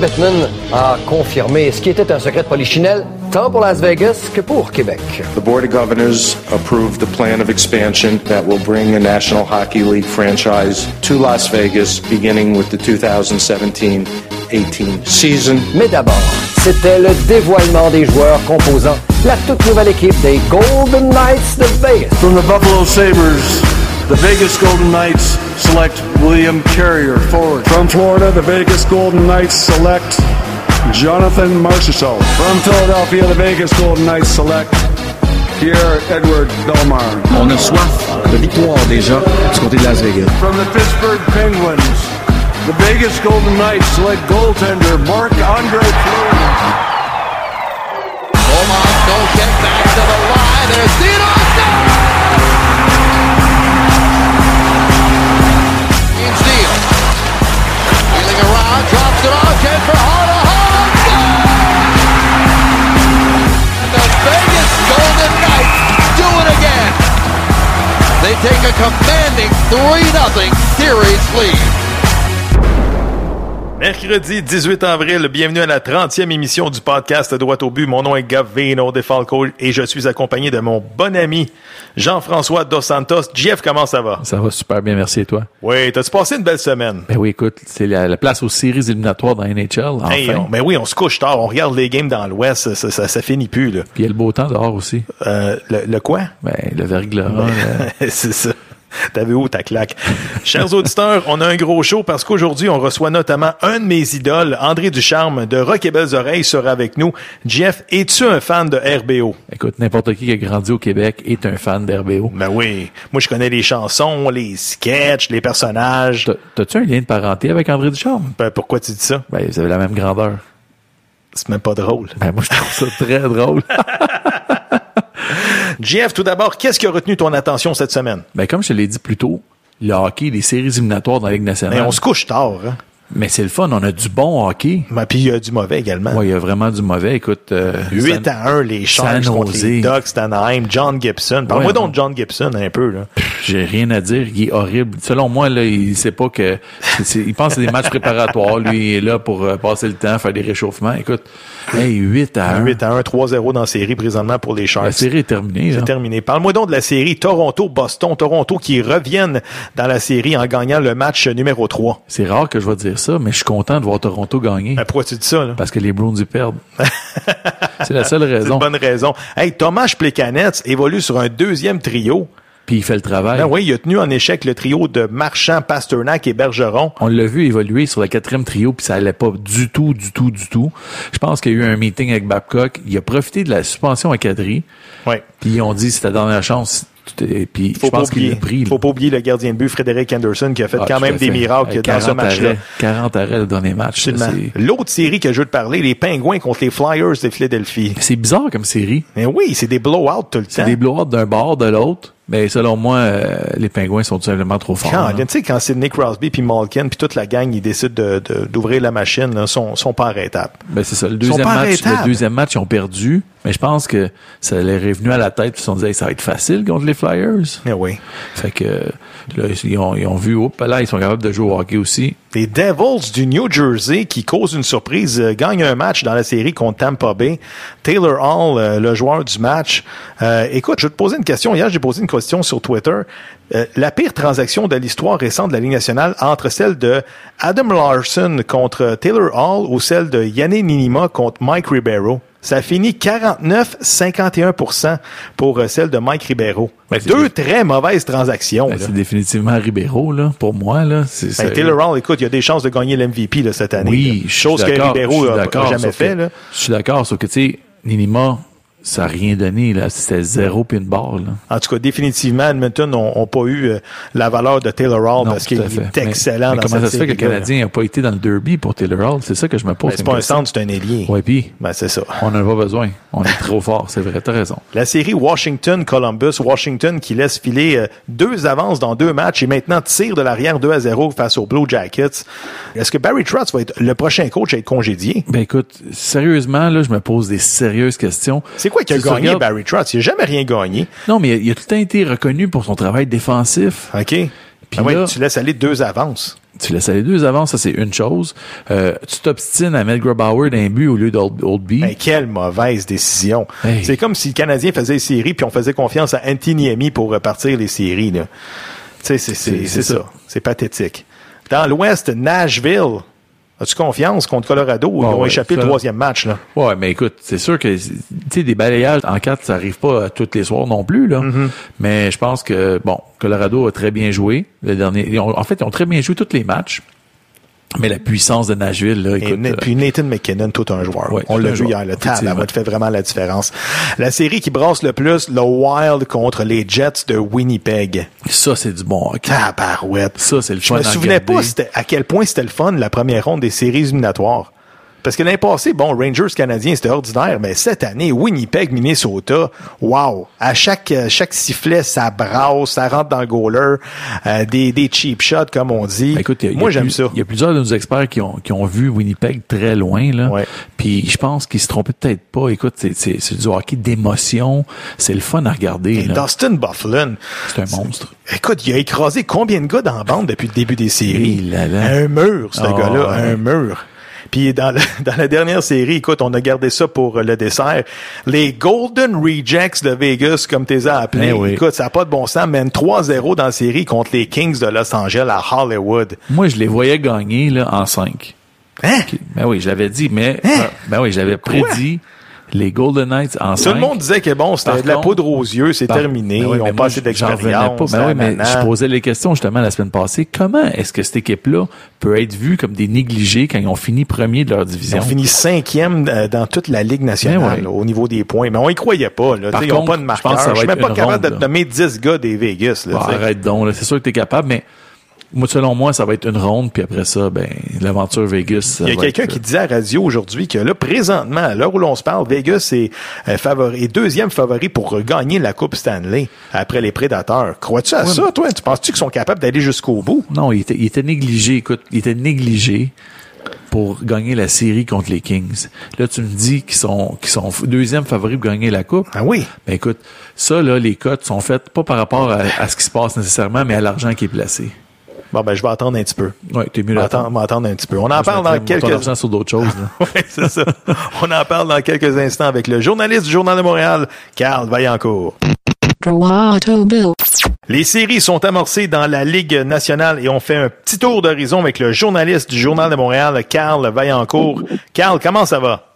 Bettman a confirmé ce qui était un secret de polichinelle, tant pour Las Vegas que pour Québec. The Board of Governors approved the plan of expansion that will bring a National Hockey League franchise to Las Vegas beginning with the 2017-18 season. Mais d'abord, c'était le dévoilement des joueurs composant la toute nouvelle équipe des Golden Knights de Vegas. From the Buffalo Sabres, the Vegas Golden Knights select William Carrier, forward. From Florida, the Vegas Golden Knights select Jonathan Marchessault. From Philadelphia, the Vegas Golden Knights select Pierre Edward Belmar. On a soif de victoire déjà du côté de Las Vegas. From the Pittsburgh Penguins, the Vegas Golden Knights select goaltender Mark Andre Fleury. Beaumont don't get back to the line. There's They take a commanding 3-0 series lead. Mercredi 18 avril, bienvenue à la 30e émission du podcast Droit au but. Mon nom est Gavino De Falco et je suis accompagné de mon bon ami Jean-François Dos Santos. Jeff, comment ça va? Ça va super bien, merci et toi? Oui, t'as-tu passé une belle semaine? Ben oui, écoute, c'est la, la place aux séries éliminatoires dans NHL, enfin. Hey, on- ben oui, on se couche tard, on regarde les games dans l'Ouest, ça, ça, ça finit plus, là. Puis il y a le beau temps dehors aussi. Euh, le, le quoi? Ben, le verglas, C'est ça. T'avais où ta claque? Chers auditeurs, on a un gros show parce qu'aujourd'hui, on reçoit notamment un de mes idoles, André Ducharme de Rock et Belles Oreilles sera avec nous. Jeff, es-tu un fan de RBO? Écoute, n'importe qui qui a grandi au Québec est un fan d'RBO. Ben oui. Moi, je connais les chansons, les sketchs, les personnages. T'as- T'as-tu un lien de parenté avec André Ducharme? Ben, pourquoi tu dis ça? Ben, vous avez la même grandeur. C'est même pas drôle. Ben, moi, je trouve ça très drôle. Jeff, tout d'abord, qu'est-ce qui a retenu ton attention cette semaine? ben, comme je te l'ai dit plus tôt, le hockey, les séries éliminatoires dans la Ligue nationale. on se couche tard, hein? Mais c'est le fun, on a du bon hockey. Ben, puis il y a du mauvais également. Ouais, il y a vraiment du mauvais. Écoute, euh, 8 San- à 1, les Sharks contre les. Ducks d'Anaheim, John Gibson. Parle-moi Ouais, donc de John Gibson un peu, là. J'ai rien à dire. Il est horrible. Selon moi, là, il sait pas que. il pense que c'est des matchs préparatoires. Lui, il est là pour euh, passer le temps, faire des réchauffements. Écoute, hey, 8 à 1. 8 à 1, 3-0 dans la série présentement pour les Sharks. La série est terminée. C'est terminé. Parle-moi donc de la série Toronto-Boston. Toronto qui reviennent dans la série en gagnant le match numéro 3. C'est rare que je vais dire ça, mais je suis content de voir Toronto gagner. Ben, pourquoi tu dis ça, là? Parce que les Bruins y perdent. c'est la seule C'est une raison. bonne raison. Hey, Thomas Plekanec évolue sur un deuxième trio. Puis il fait le travail. Ben oui, il a tenu en échec le trio de Marchand, Pasternak et Bergeron. On l'a vu évoluer sur le quatrième trio, puis ça allait pas du tout, du tout, du tout. Je pense qu'il y a eu un meeting avec Babcock. Il a profité de la suspension à Kadri. Ouais. Puis ils ont dit c'est ta dernière chance. Et puis Faut je pense qu'il pris. faut pas oublier le gardien de but Frédéric Anderson qui a fait Ah, quand même des miracles dans ce 40 match-là. arrêts, 40 arrêts le dernier match. c'est- L'autre série que je veux te parler, les Pingouins contre les Flyers de Philadelphie. C'est bizarre comme série. Mais oui, c'est des blowouts tout le C'est temps. des blowouts d'un bord, de l'autre. Mais selon moi, euh, les pingouins sont tout simplement trop forts. Quand, tu sais, quand Sidney Crosby puis Malkin puis toute la gang, ils décident de- de- d'ouvrir la machine, là, sont, sont pas arrêtables. Ben, c'est ça. Le deuxième, match, le deuxième match, ils ont perdu. Mais je pense que ça leur est venu à la tête. Puis ils se sont dit, Hey, ça va être facile contre les Flyers. Mais oui. Fait que là, ils ont, ils ont vu, oups, là, ils sont capables de jouer au hockey aussi. Les Devils du New Jersey qui causent une surprise euh, gagnent un match dans la série contre Tampa Bay. Taylor Hall, euh, le joueur du match. Euh, écoute, je vais te poser une question. Hier, j'ai posé une question sur Twitter. Euh, la pire transaction de l'histoire récente de la Ligue nationale entre celle de Adam Larson contre Taylor Hall ou celle de Yannick Ninima contre Mike Ribeiro. Ça a fini 49-51% pour euh, celle de Mike Ribeiro. Ben, Deux très mauvaises transactions. Ben, c'est définitivement Ribeiro, là, pour moi, là. Ben, Taylor Hall, écoute, il y a des chances de gagner l'MVP là, cette année. Oui, là. chose que suis n'a jamais fait. Là. Je suis d'accord, sauf que, tu sais, Ninima, ça n'a rien donné. là. C'était zéro puis une barre. Là. En tout cas, définitivement, Edmonton n'ont pas eu euh, la valeur de Taylor Hall Non, parce qu'il est excellent mais dans comment ça cette se fait que le. Canadien n'a pas été dans le derby pour Taylor Hall? C'est ça que je me pose. C'est pas un centre, c'est un ailier. Ouais, puis Ben, c'est ça. on n'en a pas besoin. On est trop fort, c'est vrai, t'as raison. La série Washington-Columbus, Washington qui laisse filer euh, deux avances dans deux matchs et maintenant tire de l'arrière 2 à 0 face aux Blue Jackets. Est-ce que Barry Trotz va être le prochain coach à être congédié? Ben écoute, sérieusement, là, je me pose des sérieuses questions. C'est quoi qui a gagné Barry Trotz? Il n'a jamais rien gagné. Non, mais il a, tout le temps été reconnu pour son travail défensif. OK? Puis Ah ouais, là- tu laisses aller deux avances. Tu laisses aller deux avances, ça c'est une chose. Euh, tu t'obstines à mettre Grubauer d'un but au lieu d'Oldby. Ben, quelle mauvaise décision. Hey. C'est comme si le Canadien faisait les séries puis on faisait confiance à Anthony Amy pour repartir les séries. là. Tu sais, c'est- ça. C'est pathétique. Dans l'Ouest, Nashville. As-tu confiance contre Colorado? Ils Ouais, ont ouais, échappé le troisième match. Là. Ouais, mais écoute, c'est sûr que tu sais des balayages en quatre, ça arrive pas à tous les soirs non plus là. Mm-hmm. Mais je pense que bon, Colorado a très bien joué le dernier. ont- en fait, ils ont très bien joué tous les matchs. Mais la puissance de Nashville, là, Et écoute, euh, puis Nathan McKinnon, tout un joueur. Ouais, On l'a vu joueur, hier, le tab, ça fait vraiment la différence. La série qui brasse le plus, le Wild contre les Jets de Winnipeg. ça c'est du bon hockey. Tabarouette. Ça c'est le Je fun me à souvenais regarder. pas à quel point c'était le fun la première ronde des séries éliminatoires. Parce que l'année passée, bon, Rangers canadiens, c'était ordinaire, mais cette année, Winnipeg, Minnesota, wow! À chaque, euh, chaque sifflet, ça brasse, ça rentre dans le goaler, euh, des, des cheap shots, comme on dit. Ben, écoute, il y a- il y Moi, j'aime ça. Il y a plusieurs de nos experts qui ont, qui ont vu Winnipeg très loin, là. Ouais. Puis je pense qu'ils se trompaient peut-être pas. Écoute, c'est, c'est, c'est du hockey d'émotion. C'est le fun à regarder, Et là. Dustin Bufflin, C'est un monstre. Écoute, il a écrasé combien de gars dans la bande depuis le début des séries? Là, là. Un mur, ce Ah, gars-là, ouais. un mur. Puis dans, le- dans la dernière série, écoute, on a gardé ça pour le dessert. Les Golden Rejects de Vegas, comme as appelés, Eh oui. écoute, ça n'a pas de bon sens, mène 3-0 dans la série contre les Kings de Los Angeles à Hollywood. Moi, je les voyais gagner, là, en 5. Hein? Ben oui, je l'avais dit, mais, Hein? euh, ben oui, j'avais prédit les Golden Knights en Tout 5. le monde disait que bon, c'était de la poudre aux yeux, c'est Par- terminé, Ben oui, ils mais ont moi, pas assez j'en revenais d'expérience. pas. Ben oui, mais je posais les questions justement la semaine passée. Comment est-ce que cette équipe-là peut être vue comme des négligés quand ils ont fini premier de leur Ils division? ont fini cinquième euh, dans toute la Ligue nationale Ben là, au niveau des points. Mais on y croyait pas. Là. Par Ils n'ont pas de marqueur. Je va suis même pas capable ronde, de nommer 10 gars des Vegas. Là, Bah, arrête donc, c'est sûr que tu es capable, mais moi, selon moi, ça va être une ronde, puis après ça, ben, l'aventure Vegas. Il y a quelqu'un être- qui disait à la radio aujourd'hui que là, présentement, à l'heure où l'on se parle, Vegas est, euh, favori, est deuxième favori pour gagner la Coupe Stanley après les Prédateurs. Crois-tu à Ouais, ça, toi? Tu penses-tu qu'ils sont capables d'aller jusqu'au bout? Non, il était, il était négligé. Écoute, il était négligé pour gagner la série contre les Kings. Là, tu me dis qu'ils sont, qu'ils sont deuxième favoris pour gagner la coupe. Ah oui? Ben écoute, ça, là, les cotes sont faites pas par rapport à, à ce qui se passe nécessairement, mais à l'argent qui est placé. Bon, ben, je vais attendre un petit peu. Ouais, t'es mieux d'attendre. attendre, m'attendre un petit peu. On en Moi, parle dans quelques... sur d'autres choses. Oui, c'est ça. On en parle dans quelques instants avec le journaliste du Journal de Montréal, Carl Vaillancourt. Les séries sont amorcées dans la Ligue nationale et on fait un petit tour d'horizon avec le journaliste du Journal de Montréal, Carl Vaillancourt. Carl, comment ça va?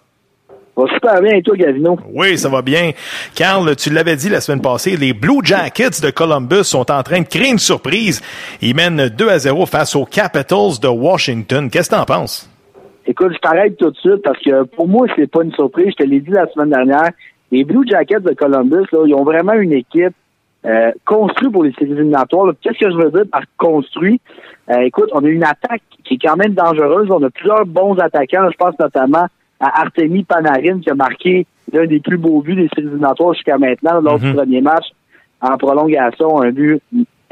Va super bien, et toi, Gavino? Oui, ça va bien. Carl, tu l'avais dit la semaine passée, les Blue Jackets de Columbus sont en train de créer une surprise. Ils mènent 2 à 0 face aux Capitals de Washington. Qu'est-ce que t'en penses? Écoute, je t'arrête tout de suite parce que pour moi, c'est pas une surprise. Je te l'ai dit la semaine dernière. Les Blue Jackets de Columbus, là, ils ont vraiment une équipe euh, construite pour les séries éliminatoires. Qu'est-ce que je veux dire par construit? Euh, écoute, on a une attaque qui est quand même dangereuse. On a plusieurs bons attaquants. Je pense notamment à Artemi Panarin qui a marqué l'un des plus beaux buts des séries éliminatoires jusqu'à maintenant lors du premier match en prolongation. Un but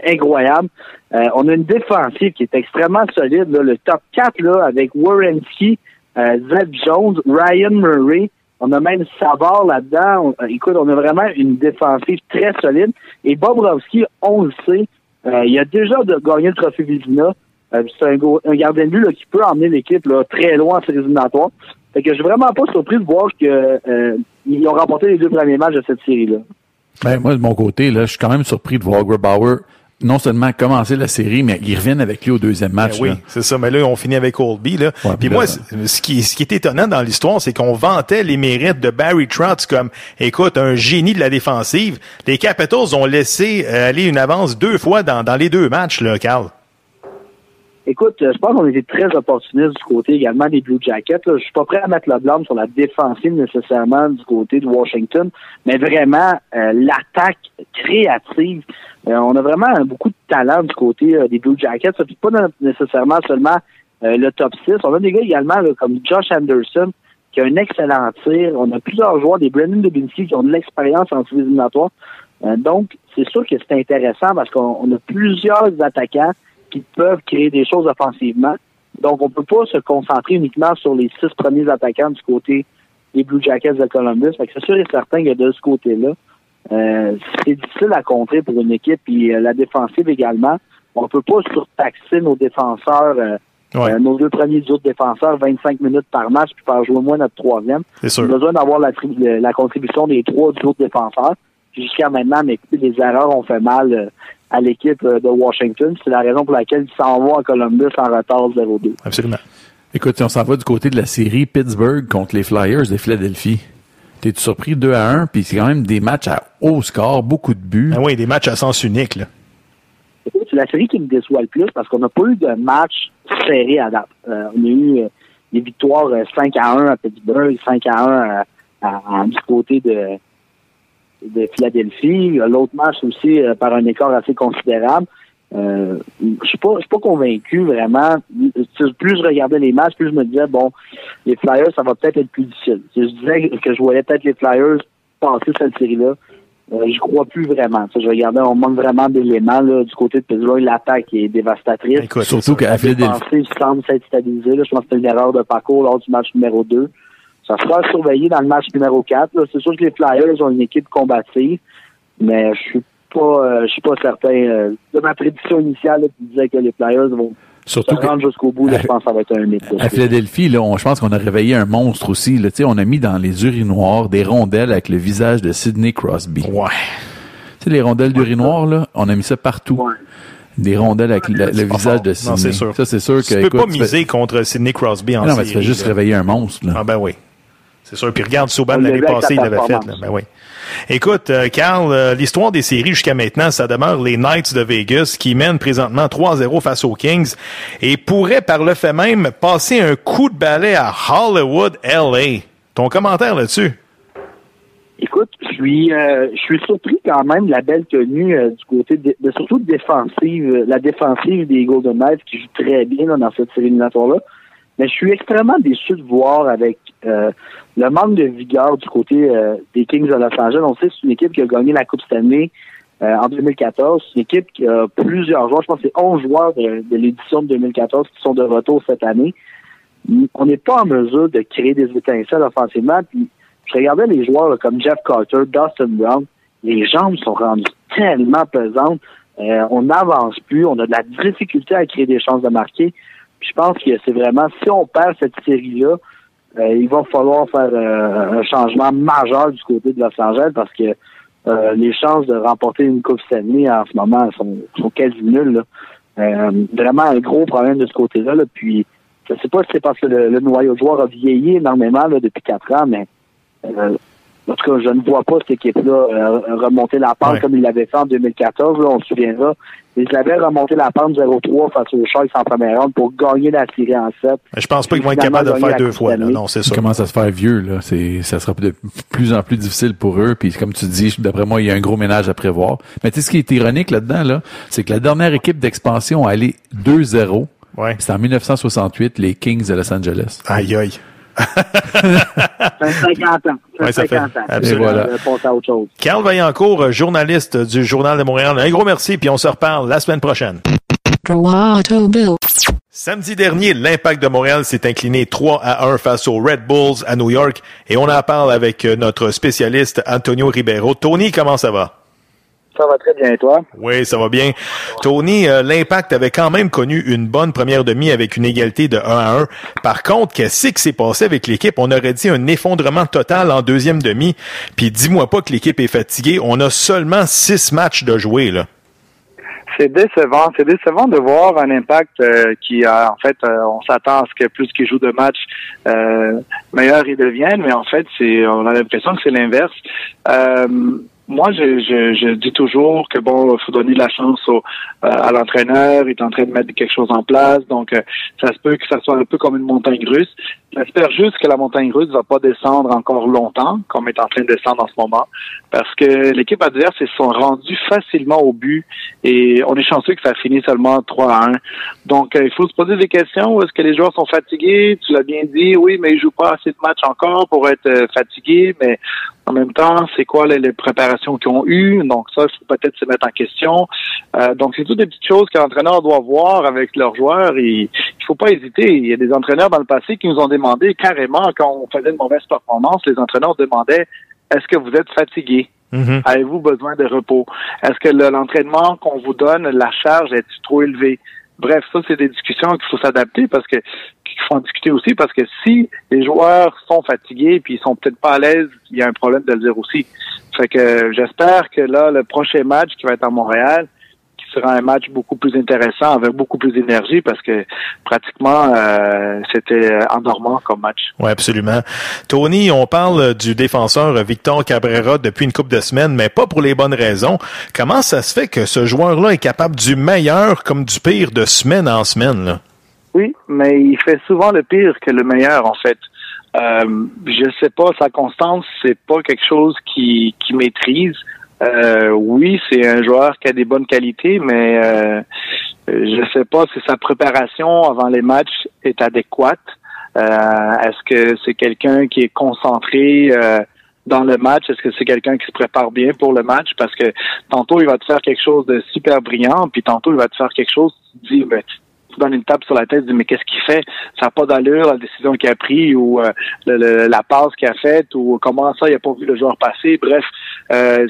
incroyable. Euh, on a une défensive qui est extrêmement solide. là. Le top 4 là, avec Warrenski, euh, Zeb Jones, Ryan Murray. On a même Savard là-dedans. Euh, écoute, on a vraiment une défensive très solide. Et Bobrovski, on le sait, euh, il a déjà de, gagné le trophée Vizina. Euh, c'est un, un gardien de but là, qui peut emmener l'équipe là, très loin en séries éliminatoires. Fait que je suis vraiment pas surpris de voir que euh, ils ont remporté les deux premiers matchs de cette série-là. Ben, moi, de mon côté, là, je suis quand même surpris de voir Grubauer non seulement commencer la série, mais ils reviennent avec lui au deuxième match. Ben oui, là. c'est ça. Mais là, on finit avec Colby. Là. Ouais, Puis moi, ce qui, ce qui est étonnant dans l'histoire, c'est qu'on vantait les mérites de Barry Trotz comme, écoute, un génie de la défensive. Les Capitals ont laissé euh, aller une avance deux fois dans, dans les deux matchs, là, Carl. Écoute, je pense qu'on était très opportunistes du côté également des Blue Jackets. Je suis pas prêt à mettre le blâme sur la défensive nécessairement du côté de Washington, mais vraiment l'attaque créative. on a vraiment beaucoup de talent du côté des Blue Jackets. Puis pas nécessairement seulement le top 6. On a des gars également comme Josh Anderson, qui a un excellent tir. On a plusieurs joueurs, des Brennan Dubinsky, qui ont de l'expérience en séries éliminatoires. donc, c'est sûr que c'est intéressant parce qu'on a plusieurs attaquants qui peuvent créer des choses offensivement. Donc, on ne peut pas se concentrer uniquement sur les six premiers attaquants du côté des Blue Jackets de Columbus. c'est sûr et certain que de ce côté-là, euh, c'est difficile à contrer pour une équipe. Puis euh, la défensive également, on ne peut pas surtaxer nos défenseurs, euh, nos deux premiers autres défenseurs, 25 minutes par match, puis faire jouer moins notre troisième. On a besoin d'avoir la, la, contribution des trois autres défenseurs. Jusqu'à maintenant, mais les erreurs ont fait mal à l'équipe euh, de Washington. C'est la raison pour laquelle ils s'en vont à Columbus en retard 0-2. Absolument. Écoute, on s'en va du côté de la série Pittsburgh contre les Flyers de Philadelphie. T'es-tu surpris 2 à 1, puis c'est quand même des matchs à haut score, beaucoup de buts. Ah oui, des matchs à sens unique, là. C'est la série qui me déçoit le plus parce qu'on n'a pas eu de match serré à date. Euh, on a eu euh, des victoires 5 à 1 à Pittsburgh, 5 à 1 du côté de, de Philadelphie. L'autre match aussi euh, par un écart assez considérable. Euh, je suis pas, je suis pas convaincu vraiment. Plus je regardais les matchs, plus je me disais bon, les Flyers, ça va peut-être être plus difficile. Je disais que je voyais peut-être les Flyers passer cette série-là. Euh, je crois plus vraiment. je regardais, on manque vraiment d'éléments du côté de Pittsburgh. L'attaque est dévastatrice. surtout qu'à Philadelphie, semble s'être stabilisé. Je pense que c'était une erreur de parcours lors du match numéro 2. Ça sera surveillé dans le match numéro 4. C'est sûr que les Flyers ont une équipe combative, mais je suis pas euh, je suis pas certain. Euh, de ma prédiction initiale qui disait que les Flyers vont Surtout se rendre jusqu'au bout, je pense que ça va être un mythe. À Philadelphie, là, je pense qu'on a réveillé un monstre aussi. Là, on a mis dans les urinoirs des rondelles avec le visage de Sidney Crosby. Ouais. Tu sais, les rondelles d'urinoir, là, on a mis ça partout. Ouais des rondelles avec le, visage de Sidney. c'est sûr. Ça, c'est sûr que. Tu peux pas miser contre Sidney Crosby en Non, mais tu fais juste réveiller un monstre. Là. Ah ben oui. C'est sûr. Puis regarde, Souban l'année passée, il l'avait fait. Là. Ben oui. Écoute, euh, Carl, euh, l'histoire des séries jusqu'à maintenant, ça demeure les Knights de Vegas qui mènent présentement 3-0 face aux Kings et pourraient par le fait même passer un coup de balai à Hollywood, LA. Ton commentaire là-dessus? Écoute, je suis, euh, je suis surpris quand même de la belle tenue du côté de, surtout de défensive, la défensive des Golden Knights qui joue très bien dans cette série éliminatoire-là. Mais je suis extrêmement déçu de voir avec euh, le manque de vigueur du côté euh, des Kings de Los Angeles. On sait que c'est une équipe qui a gagné la Coupe Stanley euh, en 2014. C'est une équipe qui a plusieurs joueurs. Je pense que c'est 11 joueurs de, l'édition de 2014 qui sont de retour cette année. On n'est pas en mesure de créer des étincelles offensivement. Puis, je regardais les joueurs comme Jeff Carter, Dustin Brown. Les jambes sont rendues tellement pesantes. on n'avance plus. On a de la difficulté à créer des chances de marquer. Puis je pense que c'est vraiment, si on perd cette série-là, euh, il va falloir faire euh, un changement majeur du côté de Los Angeles parce que euh, les chances de remporter une Coupe Stanley en ce moment sont, sont quasi nulles. vraiment un gros problème de ce côté-là. Là. Puis je sais pas si c'est parce que le, noyau de joueurs a vieilli énormément là, depuis quatre ans, mais en tout cas, je ne vois pas cette équipe-là remonter la pente comme il l'avait fait en 2014. Là, on se souviendra. Ils avaient remonté la pente 0-3 face aux Sharks en première ronde pour gagner la série en 7. Je pense pas qu'ils vont être capables de le faire deux fois. Non, c'est ça. Ils commencent à se faire vieux. Là. C'est, ça sera de plus en plus difficile pour eux. Puis comme tu dis, d'après moi, il y a un gros ménage à prévoir. Mais tu sais, ce qui est ironique là-dedans, là, c'est que la dernière équipe d'expansion a allé 2-0. Ouais. C'est en 1968, les Kings de Los Angeles. Aïe aïe. Ça fait 50 ans. Ça, ouais, ça 50 fait, ans. Absolument. Voilà. à autre chose. Carl Vaillancourt, journaliste du Journal de Montréal. Un gros merci, puis on se reparle la semaine prochaine. Samedi dernier, l'Impact de Montréal s'est incliné 3 à 1 face aux Red Bulls à New York et on en parle avec notre spécialiste Antonio Ribeiro. Tony, comment ça va? Ça va très bien, et toi? Oui, ça va bien. Tony, euh, l'Impact avait quand même connu une bonne première demi avec une égalité de 1 à 1. Par contre, qu'est-ce qui s'est passé avec l'équipe? On aurait dit un effondrement total en deuxième demi. Puis dis-moi pas que l'équipe est fatiguée. On a seulement six matchs de jouer, là. C'est décevant. C'est décevant de voir un impact euh, qui a, en fait, euh, on s'attend à ce que plus qu'ils jouent de matchs, meilleurs ils deviennent, mais en fait, c'est, on a l'impression que c'est l'inverse moi, je, je, je, dis toujours que bon, faut donner la chance au, euh, à l'entraîneur. Il est en train de mettre quelque chose en place, donc euh, ça se peut que ça soit un peu comme une montagne russe. J'espère juste que la montagne russe va pas descendre encore longtemps, comme est en train de descendre en ce moment, parce que l'équipe adverse ils sont rendus facilement au but et on est chanceux que ça finisse seulement 3 à 1. Donc, euh, il faut se poser des questions. Est-ce que les joueurs sont fatigués? Tu l'as bien dit, oui, mais ils jouent pas assez de matchs encore pour être fatigués, mais en même temps, c'est quoi les, préparations qu'ils ont eues? Donc ça, il faut peut-être se mettre en question. Euh, donc c'est toutes des petites choses que l'entraîneur doit voir avec leurs joueurs. Et, il faut pas hésiter. Il y a des entraîneurs dans le passé qui nous ont demandé carrément, quand on faisait une mauvaise performance, les entraîneurs demandaient est-ce que vous êtes fatigué? Mm-hmm. Avez-vous besoin de repos? Est-ce que l'entraînement qu'on vous donne, la charge est trop élevée? Bref, ça, c'est des discussions qu'il faut s'adapter parce que qu'il faut en discuter aussi parce que si les joueurs sont fatigués puis ils sont peut-être pas à l'aise, il y a un problème de le dire aussi. Fait que j'espère que là, le prochain match qui va être à Montréal, sera un match beaucoup plus intéressant avec beaucoup plus d'énergie parce que pratiquement euh, c'était endormant comme match. Oui, absolument. Tony, on parle du défenseur Victor Cabrera depuis une couple de semaines, mais pas pour les bonnes raisons. Comment ça se fait que ce joueur-là est capable du meilleur comme du pire de semaine en semaine? Là? Oui, mais il fait souvent le pire que le meilleur en fait. Euh, je sais pas, sa constance, c'est pas quelque chose qui, qui maîtrise. Euh, oui, c'est un joueur qui a des bonnes qualités, mais euh, je ne sais pas si sa préparation avant les matchs est adéquate. Euh, est-ce que c'est quelqu'un qui est concentré euh, dans le match? Est-ce que c'est quelqu'un qui se prépare bien pour le match? Parce que tantôt, il va te faire quelque chose de super brillant, puis tantôt, il va te faire quelque chose, tu te dis, ben, tu donnes une tape sur la tête, tu dis, mais qu'est-ce qu'il fait? Ça n'a pas d'allure, la décision qu'il a prise ou la passe qu'il a faite ou comment ça, il n'a pas vu le joueur passer. Bref, euh,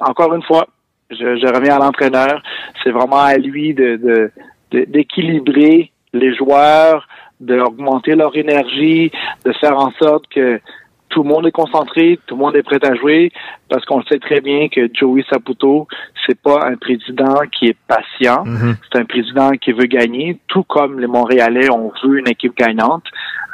encore une fois, je, reviens à l'entraîneur. C'est vraiment à lui de, d'équilibrer les joueurs, d'augmenter leur énergie, de faire en sorte que tout le monde est concentré, tout le monde est prêt à jouer, parce qu'on sait très bien que Joey Saputo, c'est pas un président qui est patient, mhm. c'est un président qui veut gagner, tout comme les Montréalais ont vu une équipe gagnante.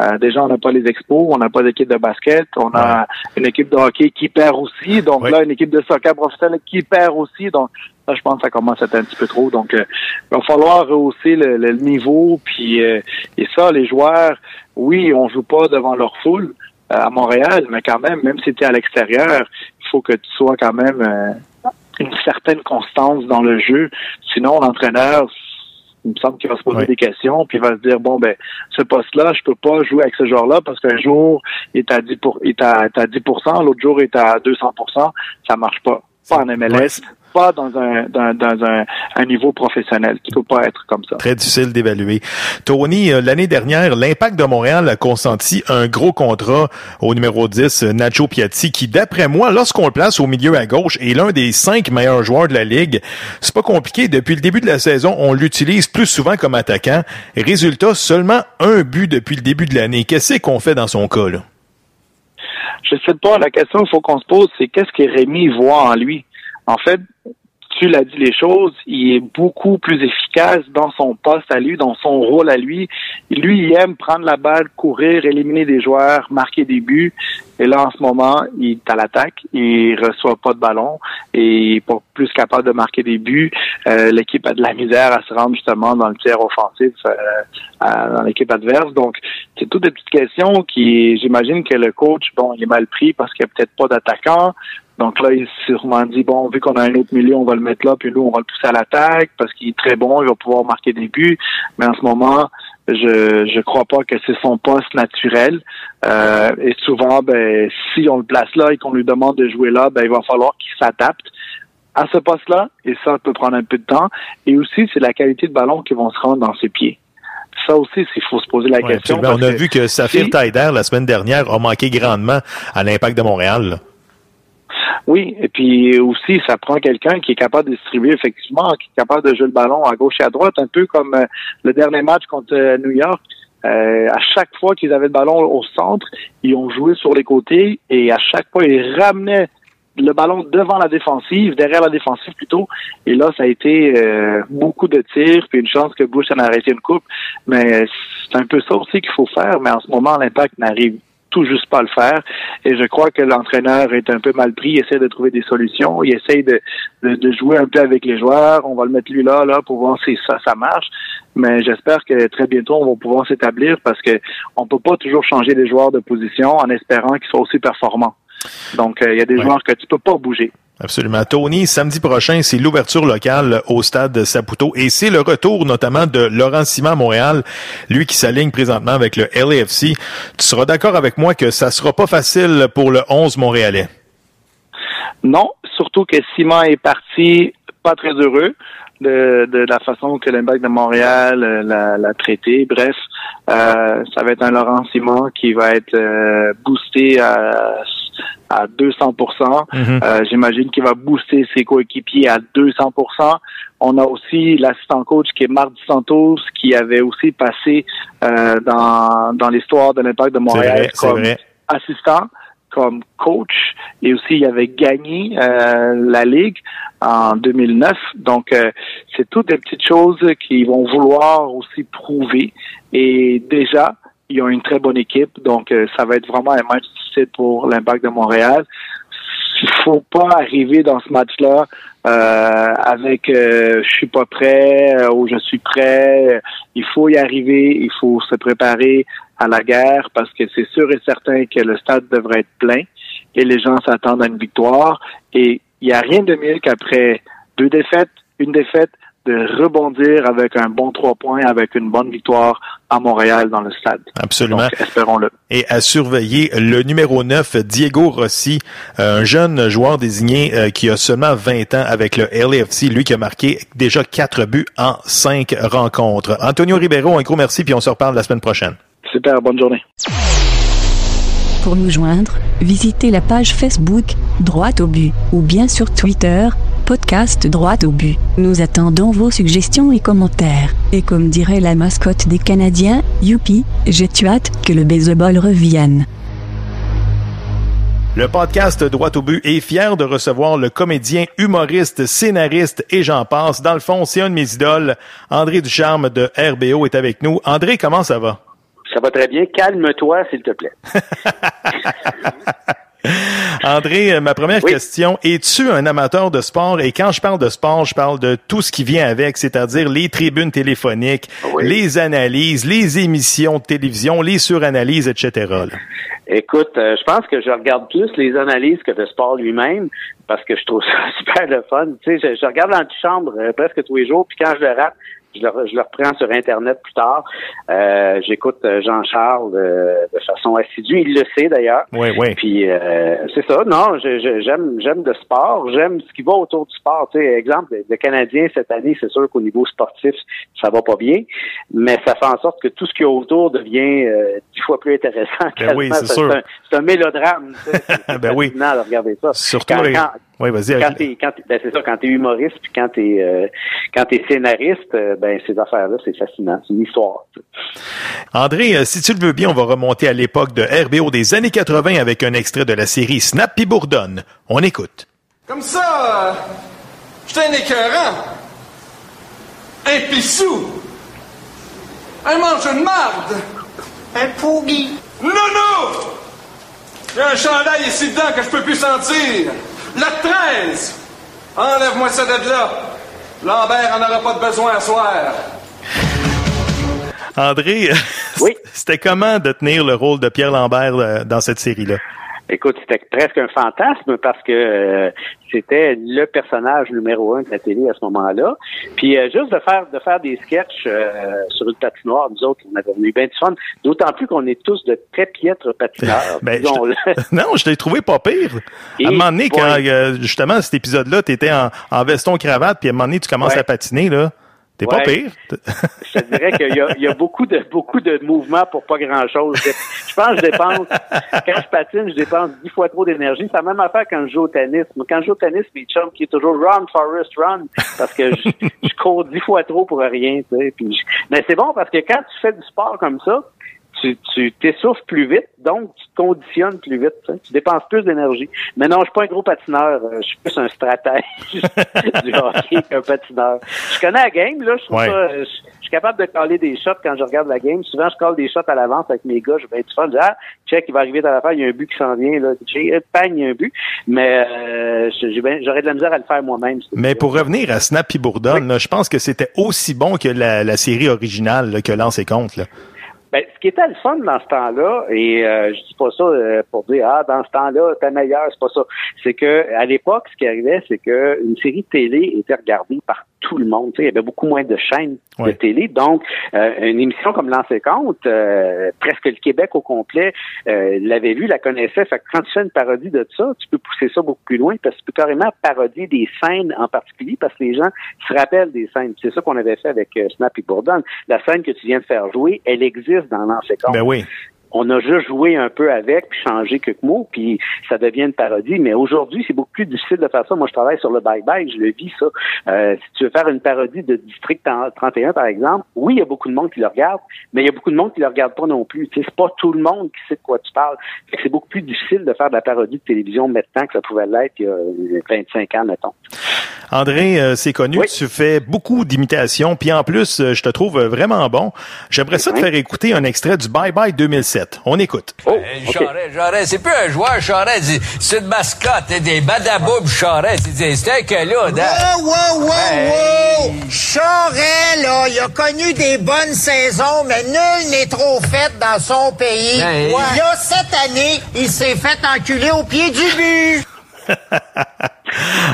Euh, déjà, on n'a pas les expos, on n'a pas d'équipe de basket, on a une équipe de hockey qui perd aussi, donc là, une équipe de soccer professionnel qui perd aussi, donc là, je pense que ça commence à être un petit peu trop. Donc, euh, il va falloir rehausser le, niveau, puis euh, et ça, les joueurs, oui, on joue pas devant leur foule, à Montréal, mais quand même, même si tu es à l'extérieur, il faut que tu sois quand même euh, une certaine constance dans le jeu. Sinon, l'entraîneur, il me semble qu'il va se poser des questions, puis il va se dire bon ben ce poste-là, je peux pas jouer avec ce joueur-là parce qu'un jour il est à 10 pour, il est à, à 10 l'autre jour il est à 200% ça marche pas. Pas en MLS, pas dans un, dans, dans un, un, niveau professionnel. qui peut pas être comme ça. Très difficile d'évaluer. Tony, euh, l'année dernière, l'Impact de Montréal a consenti un gros contrat au numéro 10, Nacho Piatti, qui, d'après moi, lorsqu'on le place au milieu à gauche, est l'un des cinq meilleurs joueurs de la Ligue. C'est pas compliqué. Depuis le début de la saison, on l'utilise plus souvent comme attaquant. Résultat, seulement un but depuis le début de l'année. Qu'est-ce qu'on fait dans son cas, là? Je sais pas. La question qu'il faut qu'on se pose, c'est qu'est-ce que Rémi voit en lui? En fait, tu l'as dit les choses, il est beaucoup plus efficace dans son poste à lui, dans son rôle à lui. Lui, il aime prendre la balle, courir, éliminer des joueurs, marquer des buts. Et là, en ce moment, il est à l'attaque, il reçoit pas de ballon et il est pas plus capable de marquer des buts. Euh, l'équipe a de la misère à se rendre justement dans le tiers offensif euh, dans l'équipe adverse. Donc, c'est toutes des petites questions qui, j'imagine que le coach, bon, il est mal pris parce qu'il n'y a peut-être pas d'attaquant. Donc là, il s'est sûrement dit, bon, vu qu'on a un autre milieu, on va le mettre là, puis nous, on va le pousser à l'attaque parce qu'il est très bon, il va pouvoir marquer des buts. Mais en ce moment, je je crois pas que c'est son poste naturel. Euh, et souvent, ben, si on le place là et qu'on lui demande de jouer là, ben, il va falloir qu'il s'adapte à ce poste-là. Et ça peut prendre un peu de temps. Et aussi, c'est la qualité de ballon qui vont se rendre dans ses pieds ça aussi, il faut se poser la question. On a vu que Saphir Taider, la semaine dernière, a manqué grandement à l'impact de Montréal. Oui, et puis aussi, ça prend quelqu'un qui est capable de distribuer effectivement, qui est capable de jouer le ballon à gauche et à droite, un peu comme euh, le dernier match contre euh, New York. Euh, à chaque fois qu'ils avaient le ballon au centre, ils ont joué sur les côtés et à chaque fois, ils ramenaient le ballon devant la défensive, derrière la défensive plutôt. Et là, ça a été beaucoup de tirs, puis une chance que Bush en a arrêté une coupe. Mais c'est un peu ça aussi qu'il faut faire. Mais en ce moment, l'impact n'arrive tout juste pas le faire. Et je crois que l'entraîneur est un peu mal pris, il essaie de trouver des solutions, il essaie de, de, jouer un peu avec les joueurs. On va le mettre lui là, là, pour voir si ça, ça marche. Mais j'espère que très bientôt, on va pouvoir s'établir parce que on peut pas toujours changer les joueurs de position en espérant qu'ils soient aussi performants. Donc, euh, il y a des joueurs que tu peux pas bouger. Absolument. Tony, samedi prochain, c'est l'ouverture locale au stade Saputo et c'est le retour notamment de Laurent Simon à Montréal, lui qui s'aligne présentement avec le LAFC. Tu seras d'accord avec moi que ça sera pas facile pour le 11 montréalais? Non, surtout que Simon est parti pas très heureux de, de la façon que l'impact de Montréal euh, l'a traité. Bref, euh, ça va être un Laurent Simon qui va être euh, boosté à à 200 mhm. euh, J'imagine qu'il va booster ses coéquipiers à 200% On a aussi l'assistant coach qui est Marc Santos, qui avait aussi passé euh, dans, dans l'histoire de l'impact de Montréal comme assistant, comme coach, et aussi il avait gagné euh, la Ligue en 2009. Donc, c'est toutes des petites choses qu'ils vont vouloir aussi prouver. Et déjà, ils ont une très bonne équipe, donc euh, ça va être vraiment un match difficile pour l'Impact de Montréal. Il faut pas arriver dans ce match-là euh, avec euh, je suis pas prêt euh, ou je suis prêt. Il faut y arriver, il faut se préparer à la guerre parce que c'est sûr et certain que le stade devrait être plein et les gens s'attendent à une victoire. Et il n'y a rien de mieux qu'après deux défaites, une défaite, de rebondir avec un bon trois points, avec une bonne victoire à Montréal dans le stade. Absolument. espérons-le. Et à surveiller le numéro 9, Diego Rossi, euh, un jeune joueur désigné euh, qui a seulement 20 ans avec le LAFC, lui qui a marqué déjà quatre buts en cinq rencontres. Antonio Ribeiro, un gros merci, puis on se reparle la semaine prochaine. Super, bonne journée. Pour nous joindre, visitez la page Facebook, Droite au but, ou bien sur Twitter, podcast Droite au but. Nous attendons vos suggestions et commentaires. Et comme dirait la mascotte des Canadiens, youpi, j'ai hâte que le baseball revienne. Le podcast Droit au but est fier de recevoir le comédien, humoriste, scénariste et j'en passe. Dans le fond, c'est un de mes idoles. André Ducharme de RBO est avec nous. André, comment ça va? Ça va très bien. Calme-toi, s'il te plaît. André, euh, ma première question, es-tu un amateur de sport? Et quand je parle de sport, je parle de tout ce qui vient avec, c'est-à-dire les tribunes téléphoniques, les analyses, les émissions de télévision, les suranalyses, etc. Écoute, euh, je pense que je regarde plus les analyses que le sport lui-même parce que je trouve ça super le fun. Tu sais, je, je regarde l'antichambre euh, presque tous les jours, puis quand je le rate, je le, je le reprends sur Internet plus tard. Euh, J'écoute euh, Jean-Charles euh, de façon assidue. Il le sait d'ailleurs. Oui, oui. Puis euh, c'est ça. Non, j'aime j'aime le sport. J'aime ce qui va autour du sport. Tu sais, exemple, le Canadien cette année, c'est sûr qu'au niveau sportif, ça va pas bien, mais ça fait en sorte que tout ce qui est autour devient dix fois plus intéressant. Ben oui, c'est sûr. C'est un, mélodrame. ben oui. De regarder ça. Surtout. Quand, oui, vas-y. Quand t'es, quand ben c'est ça, quand t'es humoriste puis quand t'es, euh, quand t'es scénariste, euh, ben ces affaires-là, c'est fascinant, c'est une histoire. André, euh, si tu le veux bien, on va remonter à l'époque de RBO des années 80 avec un extrait de la série Snap pis Bourdonne. On écoute. Comme ça, j'étais un écœurant, un pissou, un mange de marde, un pourri. Non, non! Il y a un chandail ici dedans que je peux plus sentir. La 13! Enlève-moi ça de là. Lambert en aura pas de besoin à soir. André, oui? c'était comment de tenir le rôle de Pierre Lambert euh, dans cette série-là? Écoute, c'était presque un fantasme parce que euh, c'était le personnage numéro un de la télé à ce moment-là. Puis euh, juste de faire de faire des sketchs euh, sur une patinoire, nous autres, on avait eu bien du fun. D'autant plus qu'on est tous de très piètres patineurs. ben, non, je l'ai trouvé pas pire. à un moment donné, quand justement cet épisode-là, tu étais en, en veston cravate, puis à un moment donné, tu commences à patiner là. T'es pas pire. je te dirais qu'il y a, il y a beaucoup de beaucoup de mouvements pour pas grand chose. Je pense que je dépense quand je patine, je dépense dix fois trop d'énergie. C'est la même affaire quand je joue au tennis. Quand je joue au tennis, mes chums qui est toujours run, Forest, run, parce que je, je cours dix fois trop pour rien. Tu sais. Puis mais c'est bon parce que quand tu fais du sport comme ça, tu tu t'essouffles plus vite, donc tu te conditionnes plus vite. tu sais. Tu dépenses plus d'énergie. Mais non, je suis pas un gros patineur. euh, Je suis plus un stratège du hockey qu'un patineur. Je connais la game, là. Je trouve Ouais. ça... euh, Je je suis capable de caler des shots quand je regarde la game. Souvent, je cale des shots à l'avance avec mes gars. Je vais être fun. Je dis, ah, check, il va arriver dans l'affaire. Il y a un but qui s'en vient, là. J'ai, bang, il y a un but. Mais euh, j'aurais de la misère à le faire moi-même. Mais pour revenir à Snappy Bourdon, là, je pense que c'était aussi bon que la, la série originale là, que Lance et Compte. Là. Ben, ce qui était le fun dans ce temps-là, et euh, je dis pas ça euh, pour dire ah dans ce temps-là t'es meilleur, c'est pas ça. C'est que à l'époque, ce qui arrivait, c'est que une série de télé était regardée par tout le monde. Tu sais, il y avait beaucoup moins de chaînes de télé, donc euh, une émission comme Lancer compte, euh, presque le Québec au complet euh, l'avait vu, la connaissait. Fait que quand tu fais une parodie de ça, tu peux pousser ça beaucoup plus loin parce que tu peux carrément parodier des scènes en particulier parce que les gens se rappellent des scènes. C'est ça qu'on avait fait avec euh, Snap et Bourdon. La scène que tu viens de faire jouer, elle existe dans Lancer compte Ben oui. On a juste joué un peu avec, puis changé quelques mots, puis ça devient une parodie. Mais aujourd'hui, c'est beaucoup plus difficile de faire ça. Moi, je travaille sur le bye-bye, je le vis, ça. Euh, si tu veux faire une parodie de District 31, par exemple, oui, il y a beaucoup de monde qui le regarde, mais il y a beaucoup de monde qui le regarde pas non plus. C'est pas tout le monde qui sait de quoi tu parles. C'est beaucoup plus difficile de faire de la parodie de télévision maintenant que ça pouvait l'être il y a 25 ans, mettons. André, euh, c'est connu, Oui. tu fais beaucoup d'imitations, puis en plus, euh, je te trouve vraiment bon. J'aimerais ça te Oui. faire écouter un extrait du Bye Bye 2007. On écoute. Oh, Hey, ok. Charest, Charest, c'est plus un joueur, Charest, c'est- c'est une mascotte, hein, des badaboubs Charest, c'est- que là, dans- Wow, wow, wow, Hey. wow! Charest, là, il a connu des bonnes saisons, mais nul n'est trop fait dans son pays. Hey. Là, cette année, il s'est fait enculer au pied du but.